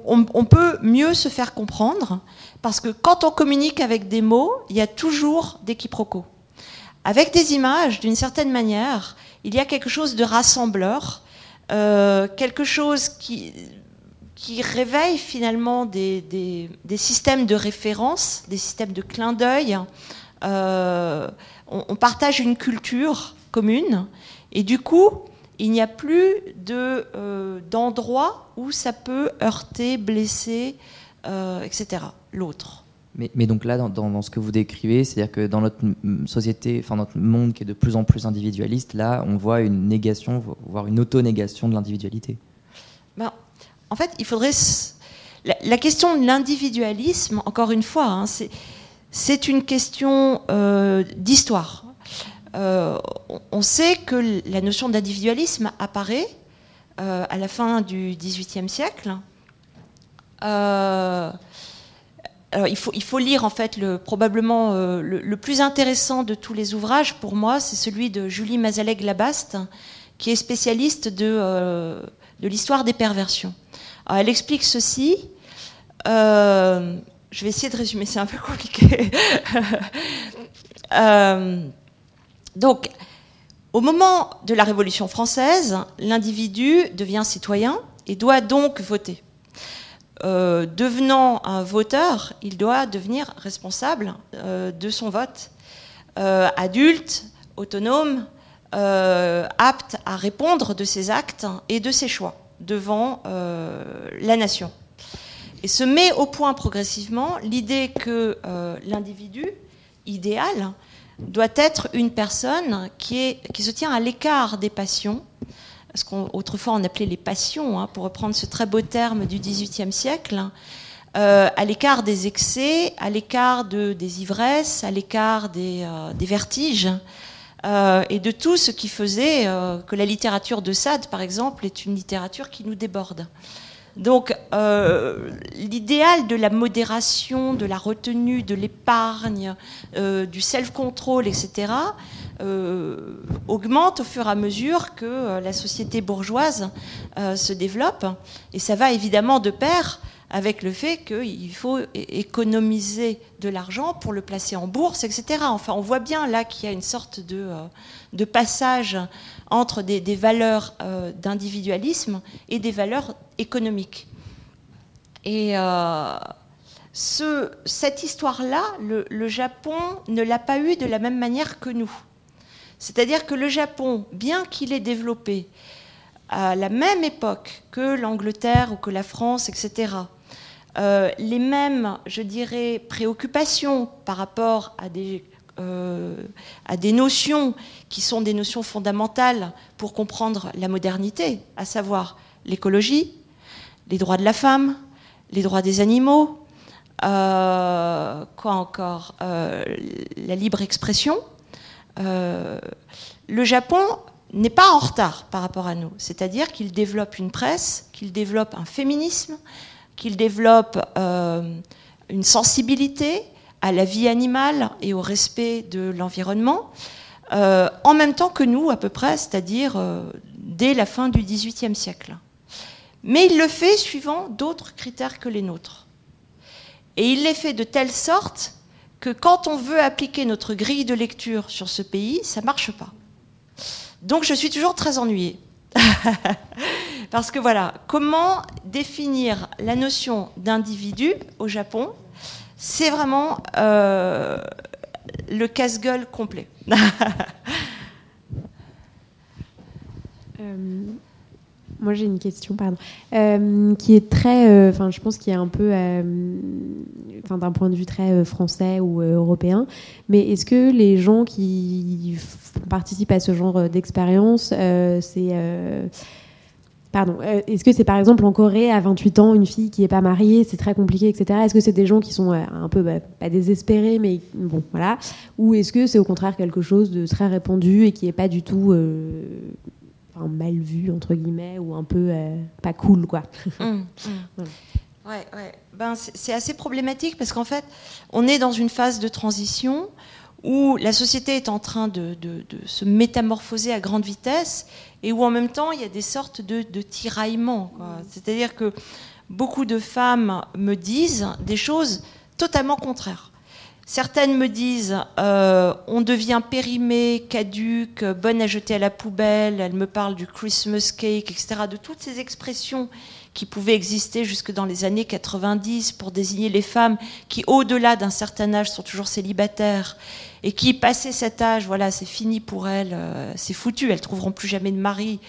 peut mieux se faire comprendre parce que quand on communique avec des mots, il y a toujours des quiproquos. Avec des images, d'une certaine manière, il y a quelque chose de rassembleur, euh, quelque chose qui, réveille finalement des, systèmes de référence, des systèmes de clin d'œil. Euh, on, on, partage une culture commune et du coup, il n'y a plus euh, d'endroit où ça peut heurter, blesser, euh, etc. L'autre. Mais, donc là, dans, ce que vous décrivez, c'est-à-dire que dans notre société, enfin notre monde qui est de plus en plus individualiste, là, on voit une négation, voire une auto-négation de l'individualité. Ben, en fait, il faudrait... La, question de l'individualisme, encore une fois, hein, c'est une question euh, d'histoire. Euh, on sait que la notion d'individualisme apparaît euh, à la fin du XVIIIe siècle. Euh, il, faut, lire en fait le, probablement le, plus intéressant de tous les ouvrages pour moi, c'est celui de Julie Mazaleg-Labaste, qui est spécialiste de, l'histoire des perversions. elle explique ceci. je vais essayer de résumer, c'est un peu compliqué. Donc, au moment de la Révolution française, l'individu devient citoyen et doit donc voter. Euh, devenant un voteur, il doit devenir responsable euh, de son vote, euh, adulte, autonome, apte à répondre de ses actes et de ses choix devant la nation. Et se met au point progressivement l'idée que l'individu idéal doit être une personne qui, se tient à l'écart des passions, ce qu'autrefois on appelait les passions, hein, pour reprendre ce très beau terme du XVIIIe siècle, euh, à l'écart des excès, à l'écart de, des ivresses, à l'écart des, euh, vertiges, euh, et de tout ce qui faisait que la littérature de Sade, par exemple, est une littérature qui nous déborde. Donc euh, l'idéal de la modération, de la retenue, de l'épargne, euh, du self-control, etc., euh, augmente au fur et à mesure que la société bourgeoise se développe. Et ça va évidemment de pair avec le fait qu'il faut économiser de l'argent pour le placer en bourse, etc. Enfin, on voit bien là qu'il y a une sorte de, passage entre des, valeurs euh, d'individualisme et des valeurs économiques. Et euh, ce, cette histoire-là, le, Japon ne l'a pas eue de la même manière que nous. C'est-à-dire que le Japon, bien qu'il ait développé à la même époque que l'Angleterre ou que la France, etc., euh, les mêmes, je dirais, préoccupations par rapport à des euh, à des notions qui sont des notions fondamentales pour comprendre la modernité, à savoir l'écologie, les droits de la femme, les droits des animaux, euh, quoi encore, euh, la libre expression, le Japon n'est pas en retard par rapport à nous. C'est-à-dire qu'il développe une presse, qu'il développe un féminisme, qu'il développe une sensibilité à la vie animale et au respect de l'environnement, en même temps que nous à peu près, c'est-à-dire dès la fin du XVIIIe siècle. Mais il le fait suivant d'autres critères que les nôtres. Et il les fait de telle sorte que quand on veut appliquer notre grille de lecture sur ce pays, ça ne marche pas. Donc je suis toujours très ennuyée. Parce que voilà, comment définir la notion d'individu au Japon C'est vraiment euh, le casse-gueule complet. Euh, moi, j'ai une question, pardon, euh, qui est très, euh, enfin, je pense qu'il est un peu, enfin, d'un point de vue très français ou européen. Mais est-ce que les gens qui participent à ce genre d'expérience, c'est Pardon. Est-ce que c'est par exemple en Corée, à 28 ans, une fille qui n'est pas mariée, c'est très compliqué, etc. Est-ce que c'est des gens qui sont un peu, bah, pas désespérés, mais bon, voilà. Ou est-ce que c'est au contraire quelque chose de très répandu et qui n'est pas du tout mal vu entre guillemets ou un peu euh, pas cool quoi. Hum, hum. Ouais, ouais. Ben, c'est assez problématique parce qu'en fait, on est dans une phase de transition où la société est en train de, de, se métamorphoser à grande vitesse et où en même temps il y a des sortes de, de tiraillements. C'est-à-dire que beaucoup de femmes me disent des choses totalement contraires. Certaines me disent euh, on devient périmé, caduque, bonne à jeter à la poubelle. Elles me parlent du Christmas cake, etc. De toutes ces expressions qui pouvaient exister jusque dans les années 90 pour désigner les femmes qui, au-delà d'un certain âge, sont toujours célibataires et qui, passé cet âge, voilà, c'est fini pour elles, euh, c'est foutu, elles trouveront plus jamais de mari.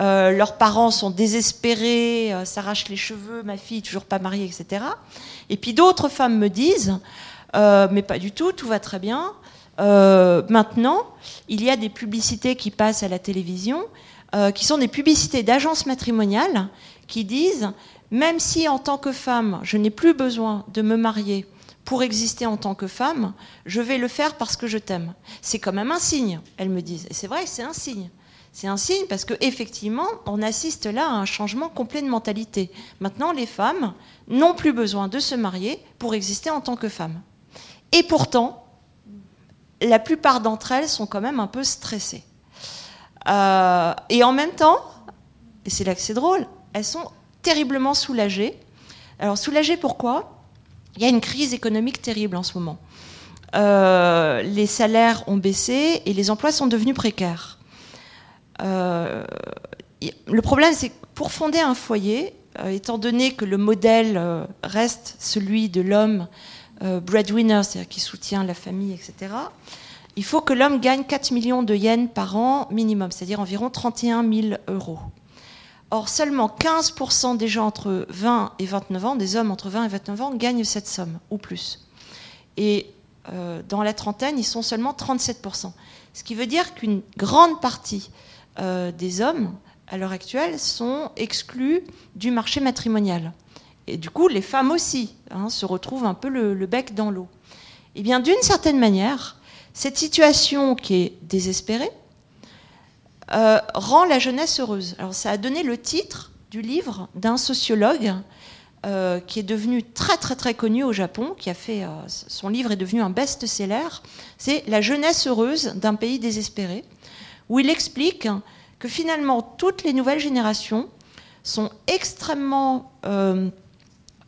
Euh, leurs parents sont désespérés, s'arrachent les cheveux, ma fille toujours pas mariée, etc. Et puis d'autres femmes me disent euh, mais pas du tout, tout va très bien. Euh, maintenant, il y a des publicités qui passent à la télévision, euh, qui sont des publicités d'agences matrimoniales, qui disent, même si en tant que femme, je n'ai plus besoin de me marier pour exister en tant que femme, je vais le faire parce que je t'aime. C'est quand même un signe, elles me disent. Et c'est vrai, c'est un signe. C'est un signe parce qu'effectivement, on assiste là à un changement complet de mentalité. Maintenant, les femmes n'ont plus besoin de se marier pour exister en tant que femmes. Et pourtant, la plupart d'entre elles sont quand même un peu stressées. Euh, et en même temps, et c'est là que c'est drôle, elles sont terriblement soulagées. Alors soulagées pourquoi? Il y a une crise économique terrible en ce moment. Euh, les salaires ont baissé et les emplois sont devenus précaires. Euh, le problème, c'est que pour fonder un foyer, étant donné que le modèle reste celui de l'homme breadwinner, c'est-à-dire qui soutient la famille, etc., il faut que l'homme gagne 4 millions de yens par an minimum, c'est-à-dire environ 31 000 euros. Or, seulement 15% des gens entre 20 et 29 ans, des hommes entre 20 et 29 ans, gagnent cette somme, ou plus. Et euh, dans la trentaine, ils sont seulement 37%. Ce qui veut dire qu'une grande partie euh, des hommes, à l'heure actuelle, sont exclus du marché matrimonial et du coup, les femmes aussi hein, se retrouvent un peu le, bec dans l'eau. Eh bien, d'une certaine manière, cette situation qui est désespérée euh, rend la jeunesse heureuse. Alors, ça a donné le titre du livre d'un sociologue euh, qui est devenu très très très connu au Japon, qui a fait euh, son livre est devenu un best-seller. C'est La jeunesse heureuse d'un pays désespéré, où il explique que finalement toutes les nouvelles générations sont extrêmement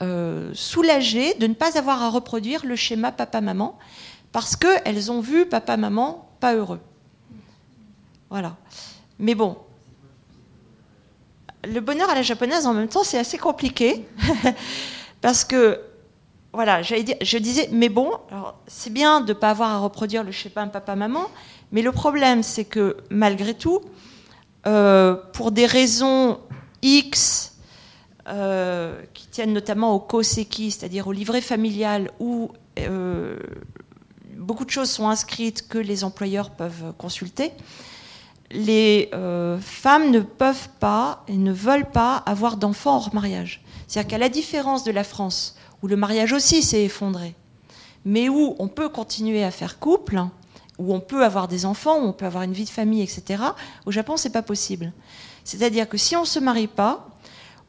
euh, soulagées de ne pas avoir à reproduire le schéma papa-maman parce qu'elles ont vu papa-maman pas heureux. Voilà. Mais bon, le bonheur à la japonaise, en même temps, c'est assez compliqué parce que, voilà, je disais, mais bon, c'est bien de ne pas avoir à reproduire le schéma papa-maman, mais le problème, c'est que malgré tout, euh, pour des raisons X, euh, qui tiennent notamment au koseki, c'est-à-dire au livret familial, où euh, beaucoup de choses sont inscrites que les employeurs peuvent consulter, les euh, femmes ne peuvent pas et ne veulent pas avoir d'enfants hors mariage. C'est-à-dire qu'à la différence de la France, où le mariage aussi s'est effondré, mais où on peut continuer à faire couple, où on peut avoir des enfants, où on peut avoir une vie de famille, etc. Au Japon, c'est pas possible. C'est-à-dire que si on se marie pas,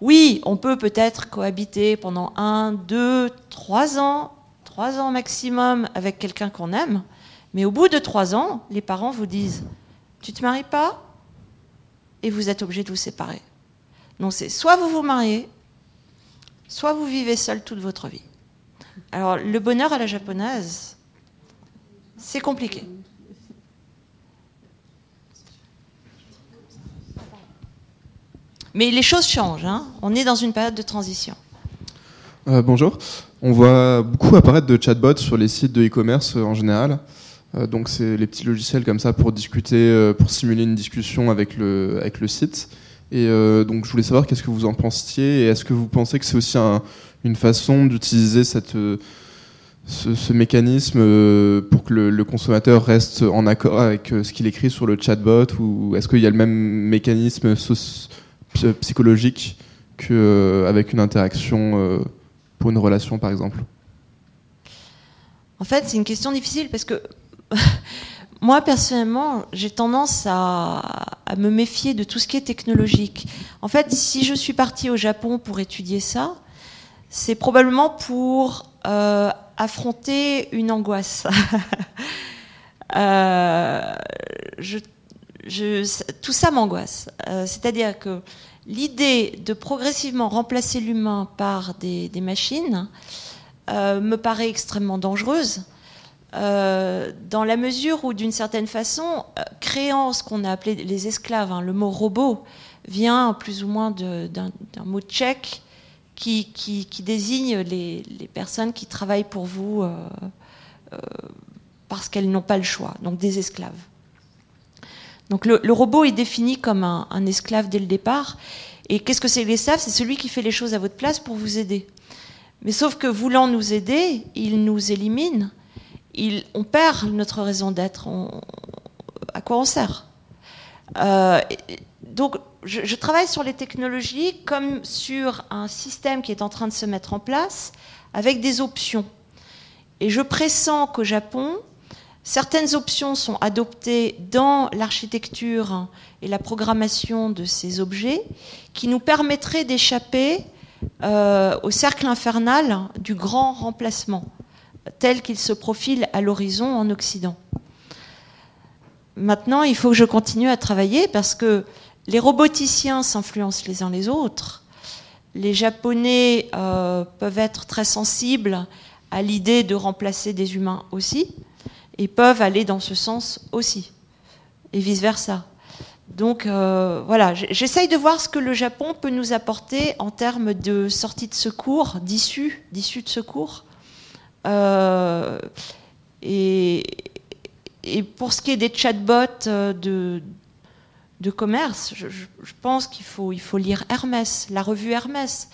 oui, on peut peut-être cohabiter pendant un, deux, trois ans, trois ans maximum avec quelqu'un qu'on aime, mais au bout de trois ans, les parents vous disent Tu te maries pas? Et vous êtes obligé de vous séparer. Donc c'est soit vous vous mariez, soit vous vivez seul toute votre vie. Alors le bonheur à la japonaise, c'est compliqué. Mais les choses changent. Hein. On est dans une période de transition. Euh, bonjour. On voit beaucoup apparaître de chatbots sur les sites de e-commerce euh, en général. Euh, donc c'est les petits logiciels comme ça pour discuter, pour simuler une discussion avec le, avec le site. Et donc je voulais savoir qu'est-ce que vous en pensiez et est-ce que vous pensez que c'est aussi une façon d'utiliser ce, mécanisme pour que le, consommateur reste en accord avec ce qu'il écrit sur le chatbot ou est-ce qu'il y a le même mécanisme psychologique qu'avec une interaction pour une relation, par exemple? En fait, c'est une question difficile parce que moi, personnellement, j'ai tendance à, me méfier de tout ce qui est technologique. En fait, si je suis partie au Japon pour étudier ça, c'est probablement pour euh, affronter une angoisse. Euh, tout ça m'angoisse. Euh, c'est-à-dire que l'idée de progressivement remplacer l'humain par des, machines euh, me paraît extrêmement dangereuse. Euh, dans la mesure où, d'une certaine façon, créant ce qu'on a appelé les esclaves, hein, le mot robot vient plus ou moins d'un mot tchèque qui, désigne les, personnes qui travaillent pour vous parce qu'elles n'ont pas le choix, donc des esclaves. Donc le, robot est défini comme un, esclave dès le départ. Et qu'est-ce que c'est l'esclave? C'est celui qui fait les choses à votre place pour vous aider. Mais sauf que voulant nous aider, il nous élimine. On perd notre raison d'être. À quoi on sert? Euh, Donc je, travaille sur les technologies comme sur un système qui est en train de se mettre en place avec des options. Et je pressens qu'au Japon, Certaines options sont adoptées dans l'architecture et la programmation de ces objets qui nous permettraient d'échapper euh, au cercle infernal du grand remplacement tel qu'il se profile à l'horizon en Occident. Maintenant, il faut que je continue à travailler parce que les roboticiens s'influencent les uns les autres. Les Japonais euh, peuvent être très sensibles à l'idée de remplacer des humains aussi et peuvent aller dans ce sens aussi, et vice-versa. Donc euh, voilà, j'essaye de voir ce que le Japon peut nous apporter en termes de sortie de secours, d'issue, d'issue de secours. Euh, et, pour ce qui est des chatbots euh, de, commerce, je, je pense qu'il faut, il faut lire Hermès, la revue Hermès.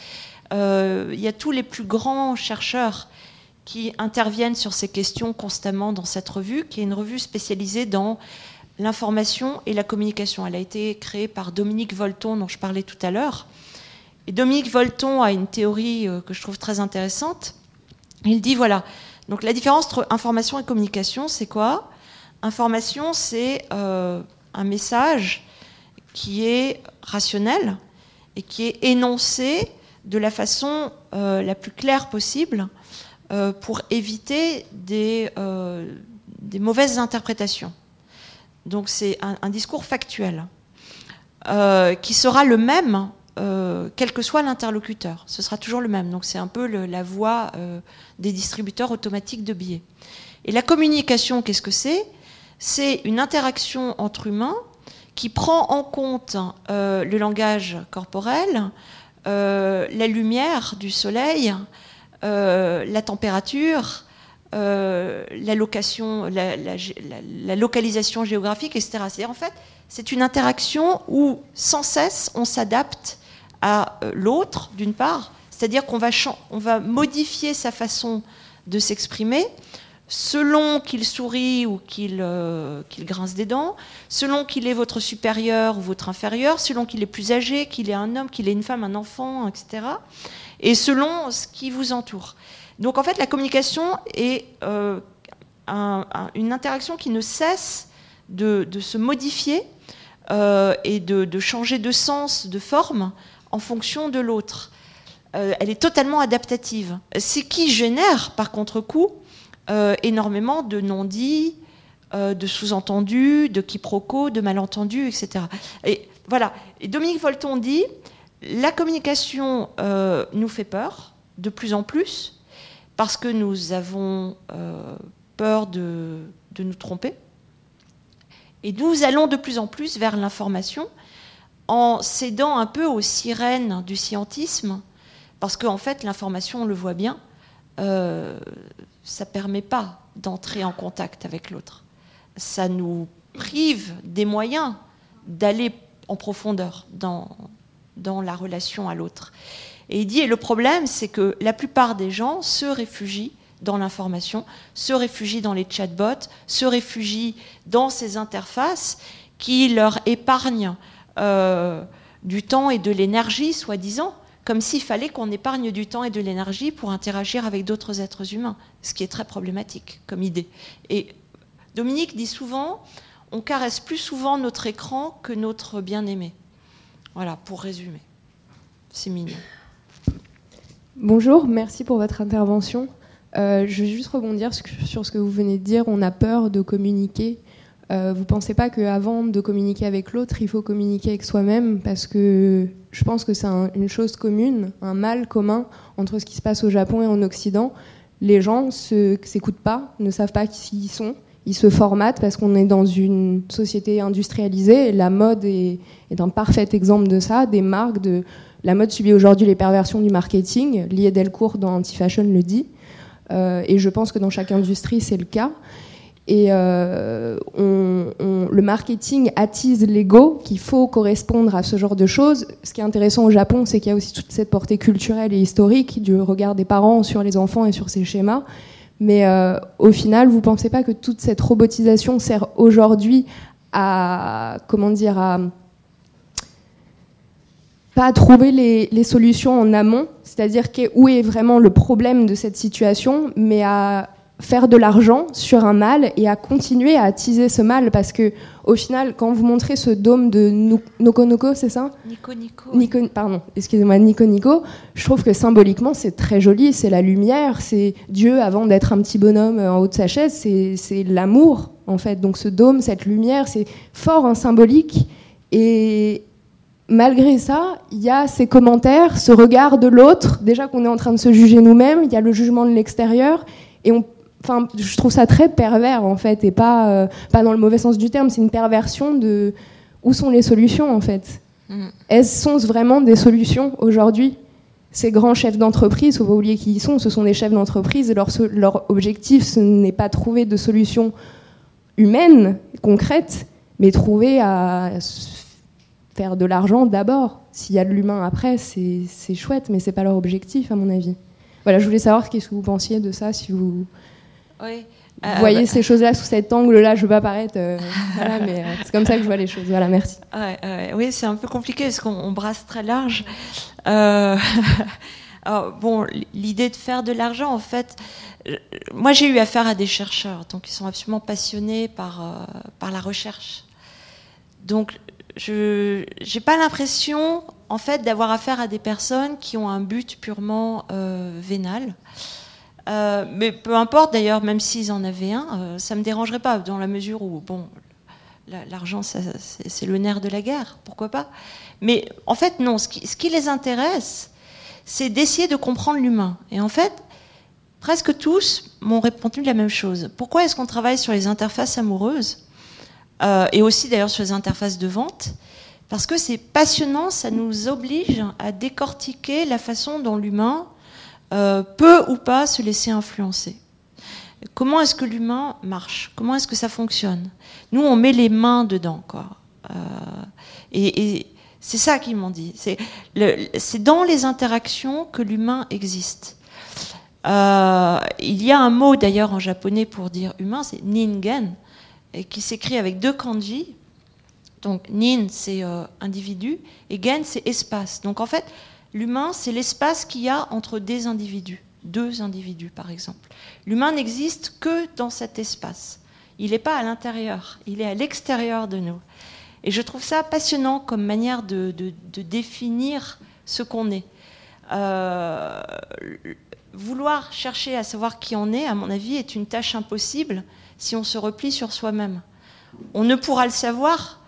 il y a tous les plus grands chercheurs qui interviennent sur ces questions constamment dans cette revue, qui est une revue spécialisée dans l'information et la communication. Elle a été créée par Dominique Volton, dont je parlais tout à l'heure. Et Dominique Volton a une théorie euh, que je trouve très intéressante. Il dit voilà, donc la différence entre information et communication, c'est quoi? Information, c'est euh, un message qui est rationnel et qui est énoncé de la façon euh, la plus claire possible euh, pour éviter des, euh, des, mauvaises interprétations. Donc c'est un, discours factuel euh, qui sera le même quel que soit l'interlocuteur. Ce sera toujours le même. Donc c'est un peu la voie des distributeurs automatiques de billets. Et la communication, qu'est-ce que c'est? C'est une interaction entre humains qui prend en compte le langage corporel, la lumière du soleil, la température, euh, la, location, la, localisation géographique, etc. C'est en fait, c'est une interaction où sans cesse on s'adapte à euh, l'autre, d'une part, c'est-à-dire qu'on va, on va modifier sa façon de s'exprimer selon qu'il sourit ou qu'il grince des dents, selon qu'il est votre supérieur ou votre inférieur, selon qu'il est plus âgé, qu'il est un homme, qu'il est une femme, un enfant, etc et selon ce qui vous entoure. Donc en fait, la communication est euh, une interaction qui ne cesse de, se modifier euh, et de, changer de sens, de forme en fonction de l'autre. Euh, elle est totalement adaptative. Ce qui génère, par contre-coup, énormément de non-dits, de sous-entendus, de quiproquos, de malentendus, etc. Et voilà. Et Dominique Volton dit la communication nous fait peur de plus en plus parce que nous avons peur de, nous tromper. Et nous allons de plus en plus vers l'information en cédant un peu aux sirènes du scientisme, parce qu'en fait, l'information, on le voit bien, euh, ça ne permet pas d'entrer en contact avec l'autre. Ça nous prive des moyens d'aller en profondeur dans, dans la relation à l'autre. Et il dit, et le problème, c'est que la plupart des gens se réfugient dans l'information, se réfugient dans les chatbots, se réfugient dans ces interfaces qui leur épargnent euh, du temps et de l'énergie, soi-disant, comme s'il fallait qu'on épargne du temps et de l'énergie pour interagir avec d'autres êtres humains, ce qui est très problématique comme idée. Et Dominique dit souvent, on caresse plus souvent notre écran que notre bien-aimé. Voilà, pour résumer. C'est mignon. Bonjour, merci pour votre intervention. Euh, je vais juste rebondir sur ce que vous venez de dire. On a peur de communiquer. Euh, vous ne pensez pas qu'avant de communiquer avec l'autre, il faut communiquer avec soi-même Parce que je pense que c'est une chose commune, un mal commun entre ce qui se passe au Japon et en Occident. Les gens ne s'écoutent pas, ne savent pas qui ils sont. Ils se formatent parce qu'on est dans une société industrialisée. Et la mode est, un parfait exemple de ça. Des marques la mode subit aujourd'hui les perversions du marketing. Lié Delcourt dans Anti-Fashion le dit. Euh, et je pense que dans chaque industrie, c'est le cas. Et euh, le marketing attise l'ego qu'il faut correspondre à ce genre de choses. Ce qui est intéressant au Japon, c'est qu'il y a aussi toute cette portée culturelle et historique du regard des parents sur les enfants et sur ces schémas. Mais euh, au final, vous ne pensez pas que toute cette robotisation sert aujourd'hui à, comment dire, à pas à trouver les, solutions en amont, c'est-à-dire où est vraiment le problème de cette situation, mais à faire de l'argent sur un mal et à continuer à attiser ce mal parce que au final quand vous montrez ce dôme de Nokonoko c'est ça? Nico Nico Nico pardon excusez-moi Nico Nico je trouve que symboliquement c'est très joli c'est la lumière c'est Dieu avant d'être un petit bonhomme en haut de sa chaise c'est l'amour en fait. Donc ce dôme cette lumière c'est fort en symbolique et, malgré ça, il y a ces commentaires, ce regard de l'autre, déjà qu'on est en train de se juger nous-mêmes, il y a le jugement de l'extérieur, et on, enfin, je trouve ça très pervers en fait, et pas, euh, pas dans le mauvais sens du terme, c'est une perversion de où sont les solutions en fait. Mm. Elles sont vraiment des solutions aujourd'hui? Ces grands chefs d'entreprise, il faut pas oublier qui ils sont, ce sont des chefs d'entreprise et leur, leur objectif, ce n'est pas trouver de solutions humaines, concrètes, mais trouver à faire de l'argent d'abord. S'il y a de l'humain après, c'est chouette, mais c'est pas leur objectif, à mon avis. Voilà, je voulais savoir qu'est-ce que vous pensiez de ça, si vous, voyez euh, ces choses-là sous cet angle-là. Je veux pas paraître, euh, voilà, mais euh, c'est comme ça que je vois les choses. Voilà, merci. oui, c'est un peu compliqué parce qu'on brasse très large. bon, l'idée de faire de l'argent, en fait, moi j'ai eu affaire à des chercheurs, donc ils sont absolument passionnés par, par la recherche. Donc je n'ai pas l'impression, en fait, d'avoir affaire à des personnes qui ont un but purement vénal. Euh, mais peu importe d'ailleurs, même s'ils en avaient un, euh, ça ne me dérangerait pas, dans la mesure où, bon, l'argent, c'est le nerf de la guerre, pourquoi pas. Mais en fait, non, ce qui, les intéresse, c'est d'essayer de comprendre l'humain. Et en fait, presque tous m'ont répondu la même chose. Pourquoi est-ce qu'on travaille sur les interfaces amoureuses euh, et aussi d'ailleurs sur les interfaces de vente, parce que c'est passionnant, ça nous oblige à décortiquer la façon dont l'humain euh, peut ou pas se laisser influencer. Comment est-ce que l'humain marche? Comment est-ce que ça fonctionne? Nous, on met les mains dedans, quoi. Euh, et, c'est ça qu'ils m'ont dit. C'est dans les interactions que l'humain existe. Euh, il y a un mot d'ailleurs en japonais pour dire humain, c'est ningen, qui s'écrit avec deux kanji. Donc nin, c'est individu, et gen, c'est espace. Donc en fait, l'humain, c'est l'espace qu'il y a entre des individus. deux individus, par exemple. L'humain n'existe que dans cet espace. Il n'est pas à l'intérieur, il est à l'extérieur de nous. Et je trouve ça passionnant comme manière de, définir ce qu'on est. Euh, vouloir chercher à savoir qui on est, à mon avis, est une tâche impossible si on se replie sur soi-même. On ne pourra le savoir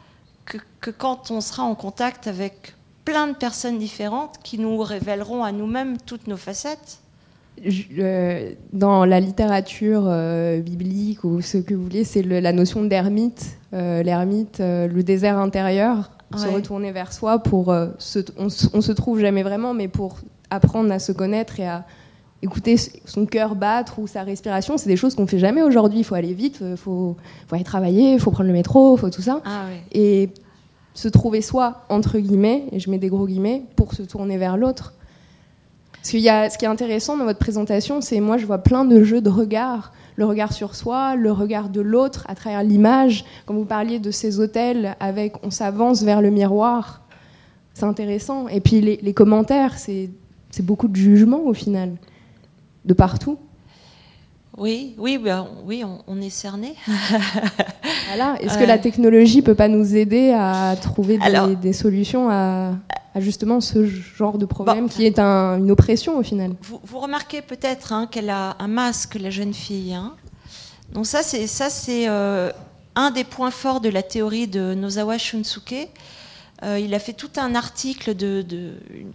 que, que, quand on sera en contact avec plein de personnes différentes qui nous révéleront à nous-mêmes toutes nos facettes. Euh, dans la littérature euh, biblique ou ce que vous voulez, c'est la notion d'ermite, euh, l'ermite, le désert intérieur, se retourner vers soi pour se, on, on, se trouve jamais vraiment, mais pour apprendre à se connaître et à écouter son cœur battre ou sa respiration, c'est des choses qu'on fait jamais aujourd'hui. Il faut aller vite, il faut, faut, aller travailler, il faut prendre le métro, il faut tout ça. Ah et se trouver soi, entre guillemets, et je mets des gros guillemets, pour se tourner vers l'autre. Parce ce qui est intéressant dans votre présentation, c'est moi je vois plein de jeux de regard. Le regard sur soi, le regard de l'autre à travers l'image. Quand vous parliez de ces hôtels avec on s'avance vers le miroir, c'est intéressant. Et puis les, commentaires, c'est beaucoup de jugement au final de partout. Oui, oui, ben, oui, on, est cerné. voilà. Est-ce que la technologie peut pas nous aider à trouver des, solutions à, justement ce genre de problème qui est une oppression au final? Vous, remarquez peut-être hein, qu'elle a un masque, la jeune fille. Hein. Donc ça, c'est ça, c'est euh, un des points forts de la théorie de Nozawa Shunsuke. Euh, il a fait tout un article, de,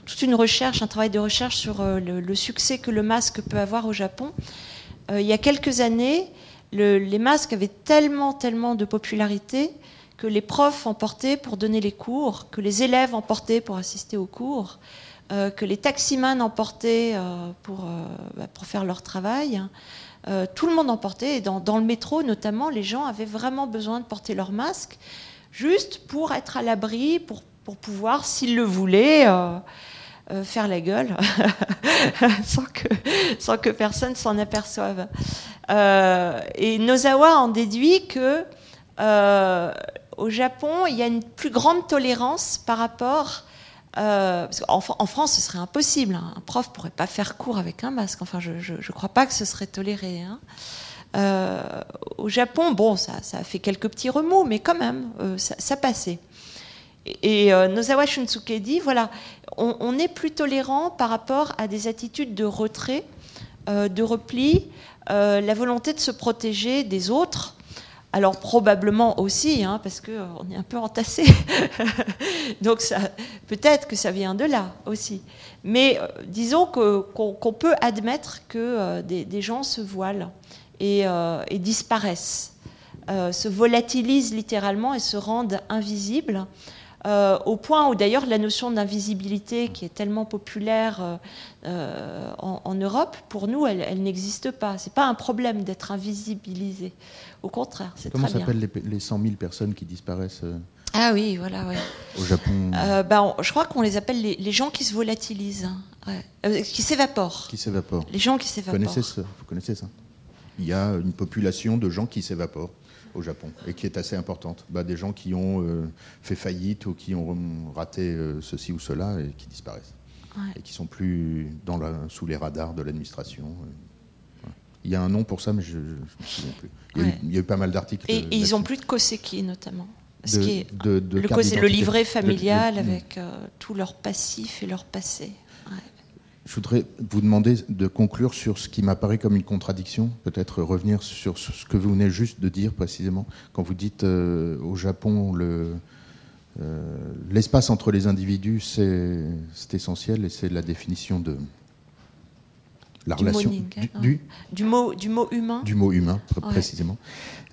toute une recherche, un travail de recherche sur euh, le, succès que le masque peut avoir au Japon. Euh, il y a quelques années, les masques avaient tellement, tellement de popularité que les profs en portaient pour donner les cours, que les élèves en portaient pour assister aux cours, que les taximans en portaient pour, bah, pour faire leur travail. tout le monde en portait, et dans, le métro notamment, les gens avaient vraiment besoin de porter leur masque juste pour être à l'abri, pour pouvoir, s'ils le voulaient, euh, euh, faire la gueule, sans, que, sans que personne s'en aperçoive. Euh, et Nozawa en déduit que au Japon, il y a une plus grande tolérance par rapport euh, en, France, ce serait impossible. Hein. Un prof pourrait pas faire cours avec un masque. Enfin, je ne crois pas que ce serait toléré. Hein. Euh, au Japon, bon, ça, ça, a fait quelques petits remous, mais quand même, euh, ça, passait. Et, euh, Nozawa Shunsuke dit, voilà, on, est plus tolérant par rapport à des attitudes de retrait, de repli, la volonté de se protéger des autres. Alors probablement aussi, hein, parce qu'on est un peu entassé. Donc peut-être que ça vient de là aussi. Mais disons qu'on peut admettre que des, gens se voilent. Euh, et, disparaissent, euh, se volatilisent littéralement et se rendent invisibles. Euh, au point où d'ailleurs la notion d'invisibilité qui est tellement populaire en, Europe, pour nous, elle, n'existe pas. C'est pas un problème d'être invisibilisé. Au contraire, c'est Comment s'appellent les, les 100 000 personnes qui disparaissent ah oui, voilà, oui. Au Japon bah, Je crois qu'on les appelle les, gens qui se volatilisent, qui s'évaporent. Qui s'évaporent. Les gens qui s'évaporent. Vous connaissez ça il y a une population de gens qui s'évaporent au Japon et qui est assez importante. Bah, des gens qui ont euh, fait faillite ou qui ont raté euh, ceci ou cela et qui disparaissent. Et qui sont plus dans la, sous les radars de l'administration. Il y a un nom pour ça, mais je ne me souviens plus. Il y, a eu, pas mal d'articles. Et, ils n'ont plus de Koseki, notamment. Ce qui est, le, le livret familial avec euh, tout leur passif et leur passé. Je voudrais vous demander de conclure sur ce qui m'apparaît comme une contradiction, peut-être revenir sur ce que vous venez juste de dire précisément, quand vous dites euh, au Japon euh, l'espace entre les individus c'est essentiel et c'est la définition de la relation hein. du, du, mot du mot humain. Du mot humain précisément.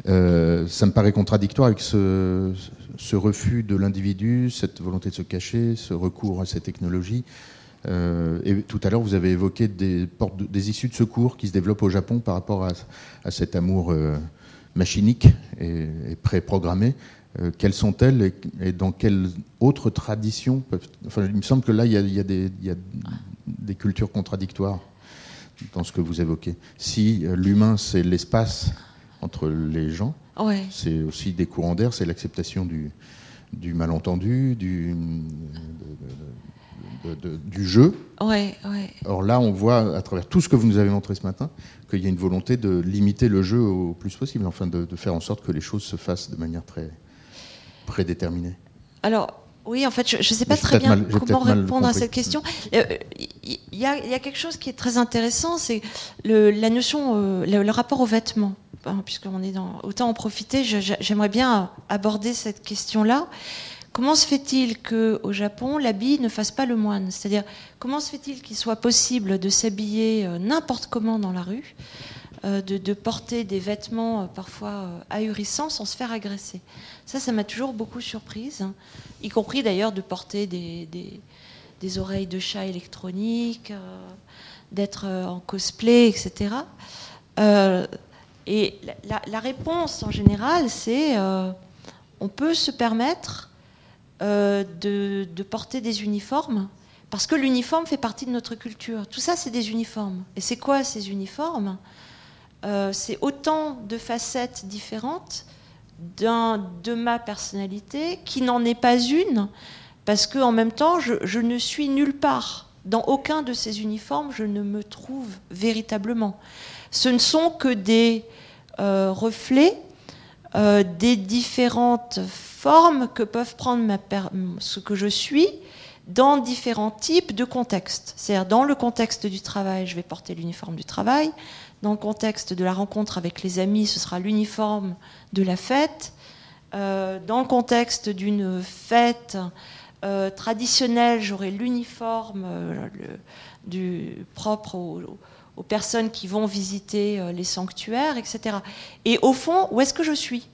Euh, ça me paraît contradictoire avec ce, ce refus de l'individu cette volonté de se cacher ce recours à ces technologies euh, et tout à l'heure, vous avez évoqué des, des issues de secours qui se développent au Japon par rapport à, cet amour euh, machinique et, préprogrammé. Euh, quelles sont-elles et, dans quelles autres traditions enfin, Il me semble que là, il y a, des, des, cultures contradictoires dans ce que vous évoquez. Si l'humain, c'est l'espace entre les gens, c'est aussi des courants d'air, c'est l'acceptation du, du malentendu, du, de- de- du jeu. Ouais, ouais. Or là, on voit à travers tout ce que vous nous avez montré ce matin qu'il y a une volonté de limiter le jeu au plus possible, enfin de, de faire en sorte que les choses se fassent de manière très prédéterminée. Alors, oui, en fait, je ne sais pas très bien mal- comment répondre à cette question. Euh, Il y, a, il y a quelque chose qui est très intéressant, c'est le- la notion, euh, le, le rapport aux vêtements. Puisqu'on est dans, autant en profiter, j'aimerais bien aborder cette question-là. Comment se fait-il qu'au Japon, l'habit ne fasse pas le moine? C'est-à-dire, comment se fait-il qu'il soit possible de s'habiller euh, n'importe comment dans la rue, euh, de, porter des vêtements euh, parfois ahurissants sans se faire agresser? Ça, ça m'a toujours beaucoup surprise, hein. y compris d'ailleurs de porter des, oreilles de chat électroniques, d'être en cosplay, etc. Et la, réponse en général, c'est on peut se permettre euh, de, porter des uniformes parce que l'uniforme fait partie de notre culture. Tout ça, c'est des uniformes. Et c'est quoi ces uniformes? Euh, C'est autant de facettes différentes de ma personnalité qui n'en est pas une parce que en même temps, je, ne suis nulle part. Dans aucun de ces uniformes, je ne me trouve véritablement. Ce ne sont que des euh, reflets des différentes formes que peuvent prendre ce que je suis dans différents types de contextes. C'est-à-dire dans le contexte du travail, je vais porter l'uniforme du travail. Dans le contexte de la rencontre avec les amis, ce sera l'uniforme de la fête. Euh, dans le contexte d'une fête euh, traditionnelle, j'aurai l'uniforme euh, propre aux, personnes qui vont visiter les sanctuaires, etc. Et au fond, où est-ce que je suis?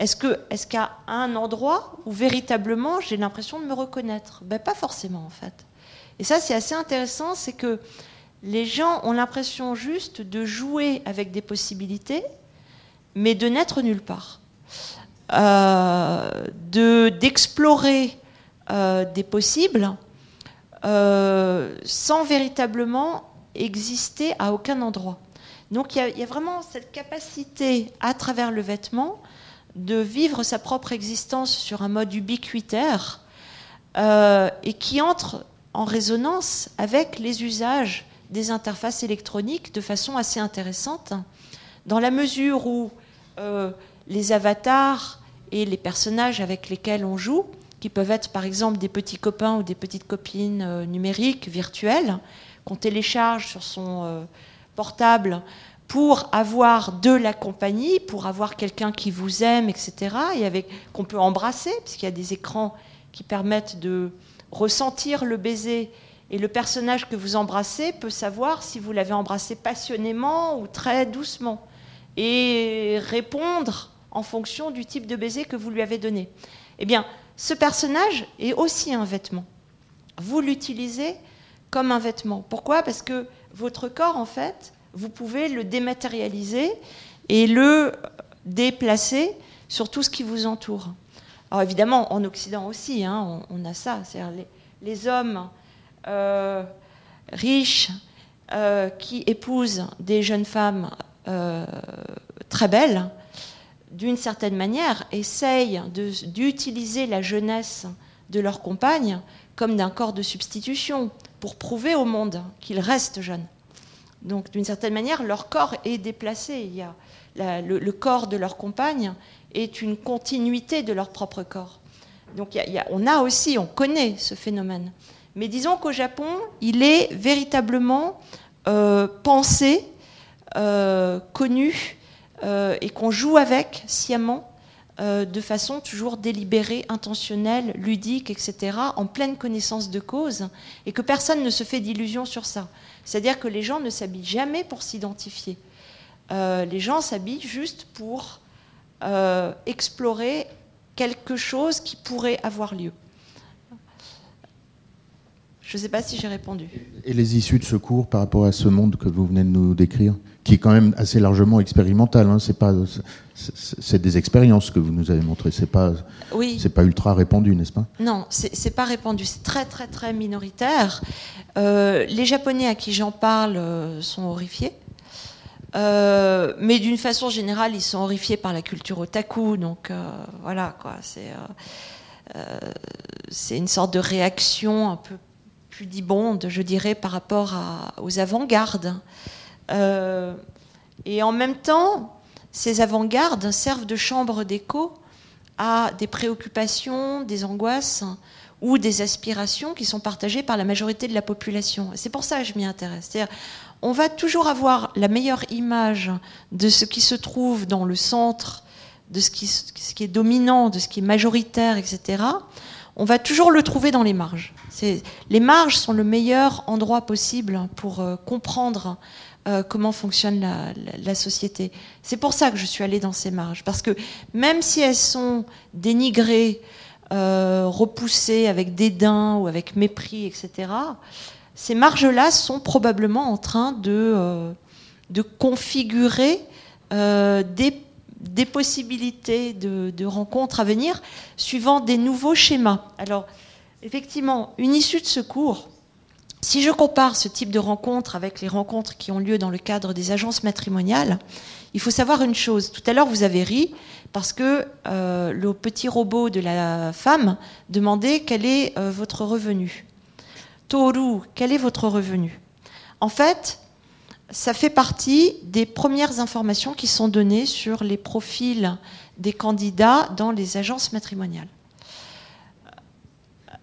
Est-ce qu'il y a un endroit où véritablement j'ai l'impression de me reconnaître? Ben pas forcément en fait. Et ça c'est assez intéressant, c'est que les gens ont l'impression juste de jouer avec des possibilités, mais de n'être nulle part. Euh, de d'explorer euh, des possibles euh, sans véritablement exister à aucun endroit. Donc il y, y a vraiment cette capacité à travers le vêtement de vivre sa propre existence sur un mode ubiquitaire euh, et qui entre en résonance avec les usages des interfaces électroniques de façon assez intéressante, dans la mesure où euh, les avatars et les personnages avec lesquels on joue, qui peuvent être par exemple des petits copains ou des petites copines euh, numériques, virtuelles, qu'on télécharge sur son portable pour avoir de la compagnie, pour avoir quelqu'un qui vous aime, etc., et avec qu'on peut embrasser, puisqu'il y a des écrans qui permettent de ressentir le baiser, et le personnage que vous embrassez peut savoir si vous l'avez embrassé passionnément ou très doucement, et répondre en fonction du type de baiser que vous lui avez donné. Eh bien, ce personnage est aussi un vêtement. Vous l'utilisez comme un vêtement. Pourquoi? Parce que votre corps, en fait, vous pouvez le dématérialiser et le déplacer sur tout ce qui vous entoure. Alors évidemment, en Occident aussi, hein, on, a ça. C'est-à-dire les, hommes euh, riches euh, qui épousent des jeunes femmes euh, très belles, d'une certaine manière, essayent d'utiliser la jeunesse de leur compagne comme d'un corps de substitution pour prouver au monde qu'ils restent jeunes. Donc, d'une certaine manière, leur corps est déplacé. Il y a le, corps de leur compagne est une continuité de leur propre corps. Donc, on a aussi, on connaît ce phénomène. Mais disons qu'au Japon, il est véritablement euh, pensé, euh, connu, euh, et qu'on joue avec sciemment, de façon toujours délibérée, intentionnelle, ludique, etc., en pleine connaissance de cause, et que personne ne se fait d'illusions sur ça. C'est-à-dire que les gens ne s'habillent jamais pour s'identifier. Euh, les gens s'habillent juste pour euh, explorer quelque chose qui pourrait avoir lieu. Je ne sais pas si j'ai répondu. Et les issues de secours par rapport à ce monde que vous venez de nous décrire, qui est quand même assez largement expérimental. Hein, c'est pas, c'est- des expériences que vous nous avez montrées. C'est pas, Oui. c'est pas ultra répandu, n'est-ce pas? Non, c'est pas répandu, c'est très très très minoritaire. Euh, les Japonais à qui j'en parle euh, sont horrifiés. Euh, mais d'une façon générale, ils sont horrifiés par la culture otaku, donc voilà quoi. C'est c'est une sorte de réaction un peu pudibonde, je dirais, par rapport aux avant-gardes. Et en même temps, ces avant-gardes servent de chambre d'écho à des préoccupations, des angoisses ou des aspirations qui sont partagées par la majorité de la population. C'est pour ça que je m'y intéresse. On va toujours avoir la meilleure image de ce qui se trouve dans le centre, de ce qui, ce qui est dominant, de ce qui est majoritaire, etc. On va toujours le trouver dans les marges. Les marges sont le meilleur endroit possible pour euh, comprendre euh, comment fonctionne la, société. C'est pour ça que je suis allée dans ces marges, parce que même si elles sont dénigrées, euh, repoussées avec dédain ou avec mépris, etc., ces marges-là sont probablement en train de, euh, configurer des, des, possibilités de, de, rencontres à venir suivant des nouveaux schémas. Alors, effectivement, une issue de secours, si je compare ce type de rencontre avec les rencontres qui ont lieu dans le cadre des agences matrimoniales, il faut savoir une chose. Tout à l'heure, vous avez ri parce que euh, le petit robot de la femme demandait quel est euh, votre revenu. Toru, quel est votre revenu? En fait, ça fait partie des premières informations qui sont données sur les profils des candidats dans les agences matrimoniales.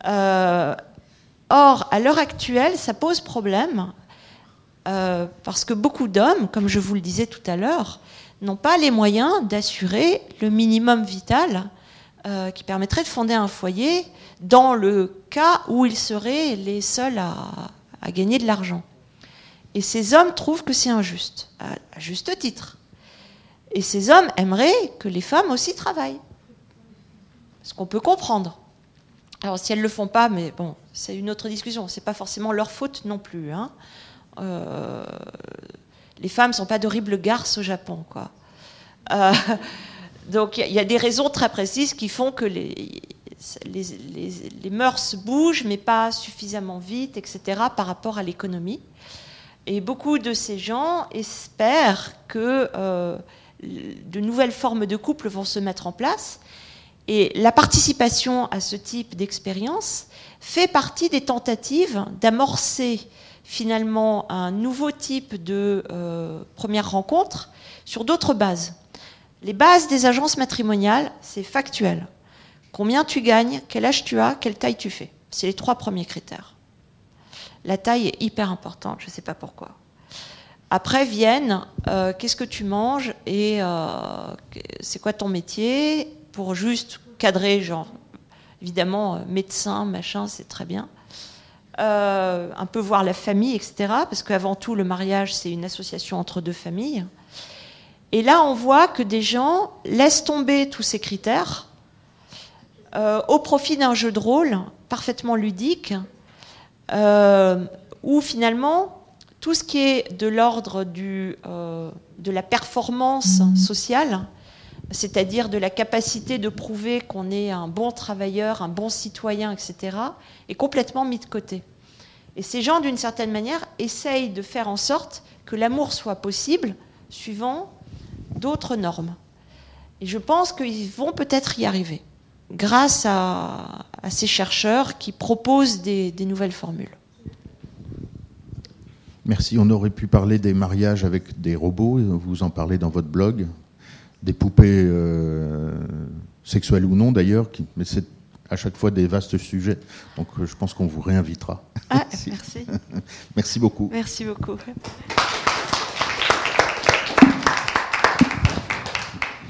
Euh, Or, à l'heure actuelle, ça pose problème euh, parce que beaucoup d'hommes, comme je vous le disais tout à l'heure, n'ont pas les moyens d'assurer le minimum vital euh, qui permettrait de fonder un foyer dans le cas où ils seraient les seuls à, gagner de l'argent. Et ces hommes trouvent que c'est injuste, à juste titre. Et ces hommes aimeraient que les femmes aussi travaillent. Ce qu'on peut comprendre. Alors si elles ne le font pas, mais bon, c'est une autre discussion. C'est pas forcément leur faute non plus. Hein. Euh, les femmes sont pas d'horribles garces au Japon, quoi. Euh, donc il y, a des raisons très précises qui font que les, les, mœurs bougent, mais pas suffisamment vite, etc., par rapport à l'économie. Et beaucoup de ces gens espèrent que euh, de nouvelles formes de couple vont se mettre en place et la participation à ce type d'expérience fait partie des tentatives d'amorcer finalement un nouveau type de euh, première rencontre sur d'autres bases. Les bases des agences matrimoniales, c'est factuel. Combien tu gagnes, quel âge tu as, quelle taille tu fais. C'est les trois premiers critères. La taille est hyper importante, je ne sais pas pourquoi. Après viennent euh, qu'est-ce que tu manges et euh, c'est quoi ton métier pour juste cadrer, genre, évidemment, euh, médecin, machin, c'est très bien. Euh, un peu voir la famille, etc. Parce qu'avant tout, le mariage, c'est une association entre deux familles. Et là, on voit que des gens laissent tomber tous ces critères euh, au profit d'un jeu de rôle parfaitement ludique, où finalement, tout ce qui est de l'ordre de la performance sociale c'est-à-dire de la capacité de prouver qu'on est un bon travailleur, un bon citoyen, etc., est complètement mis de côté. Et ces gens, d'une certaine manière, essayent de faire en sorte que l'amour soit possible suivant d'autres normes. Et je pense qu'ils vont peut-être y arriver, grâce à, ces chercheurs qui proposent des, nouvelles formules. Merci. On aurait pu parler des mariages avec des robots. Vous en parlez dans votre blog des poupées euh, sexuelles ou non d'ailleurs, mais c'est à chaque fois des vastes sujets. Donc euh, je pense qu'on vous réinvitera. Ah, merci. merci beaucoup. Merci beaucoup.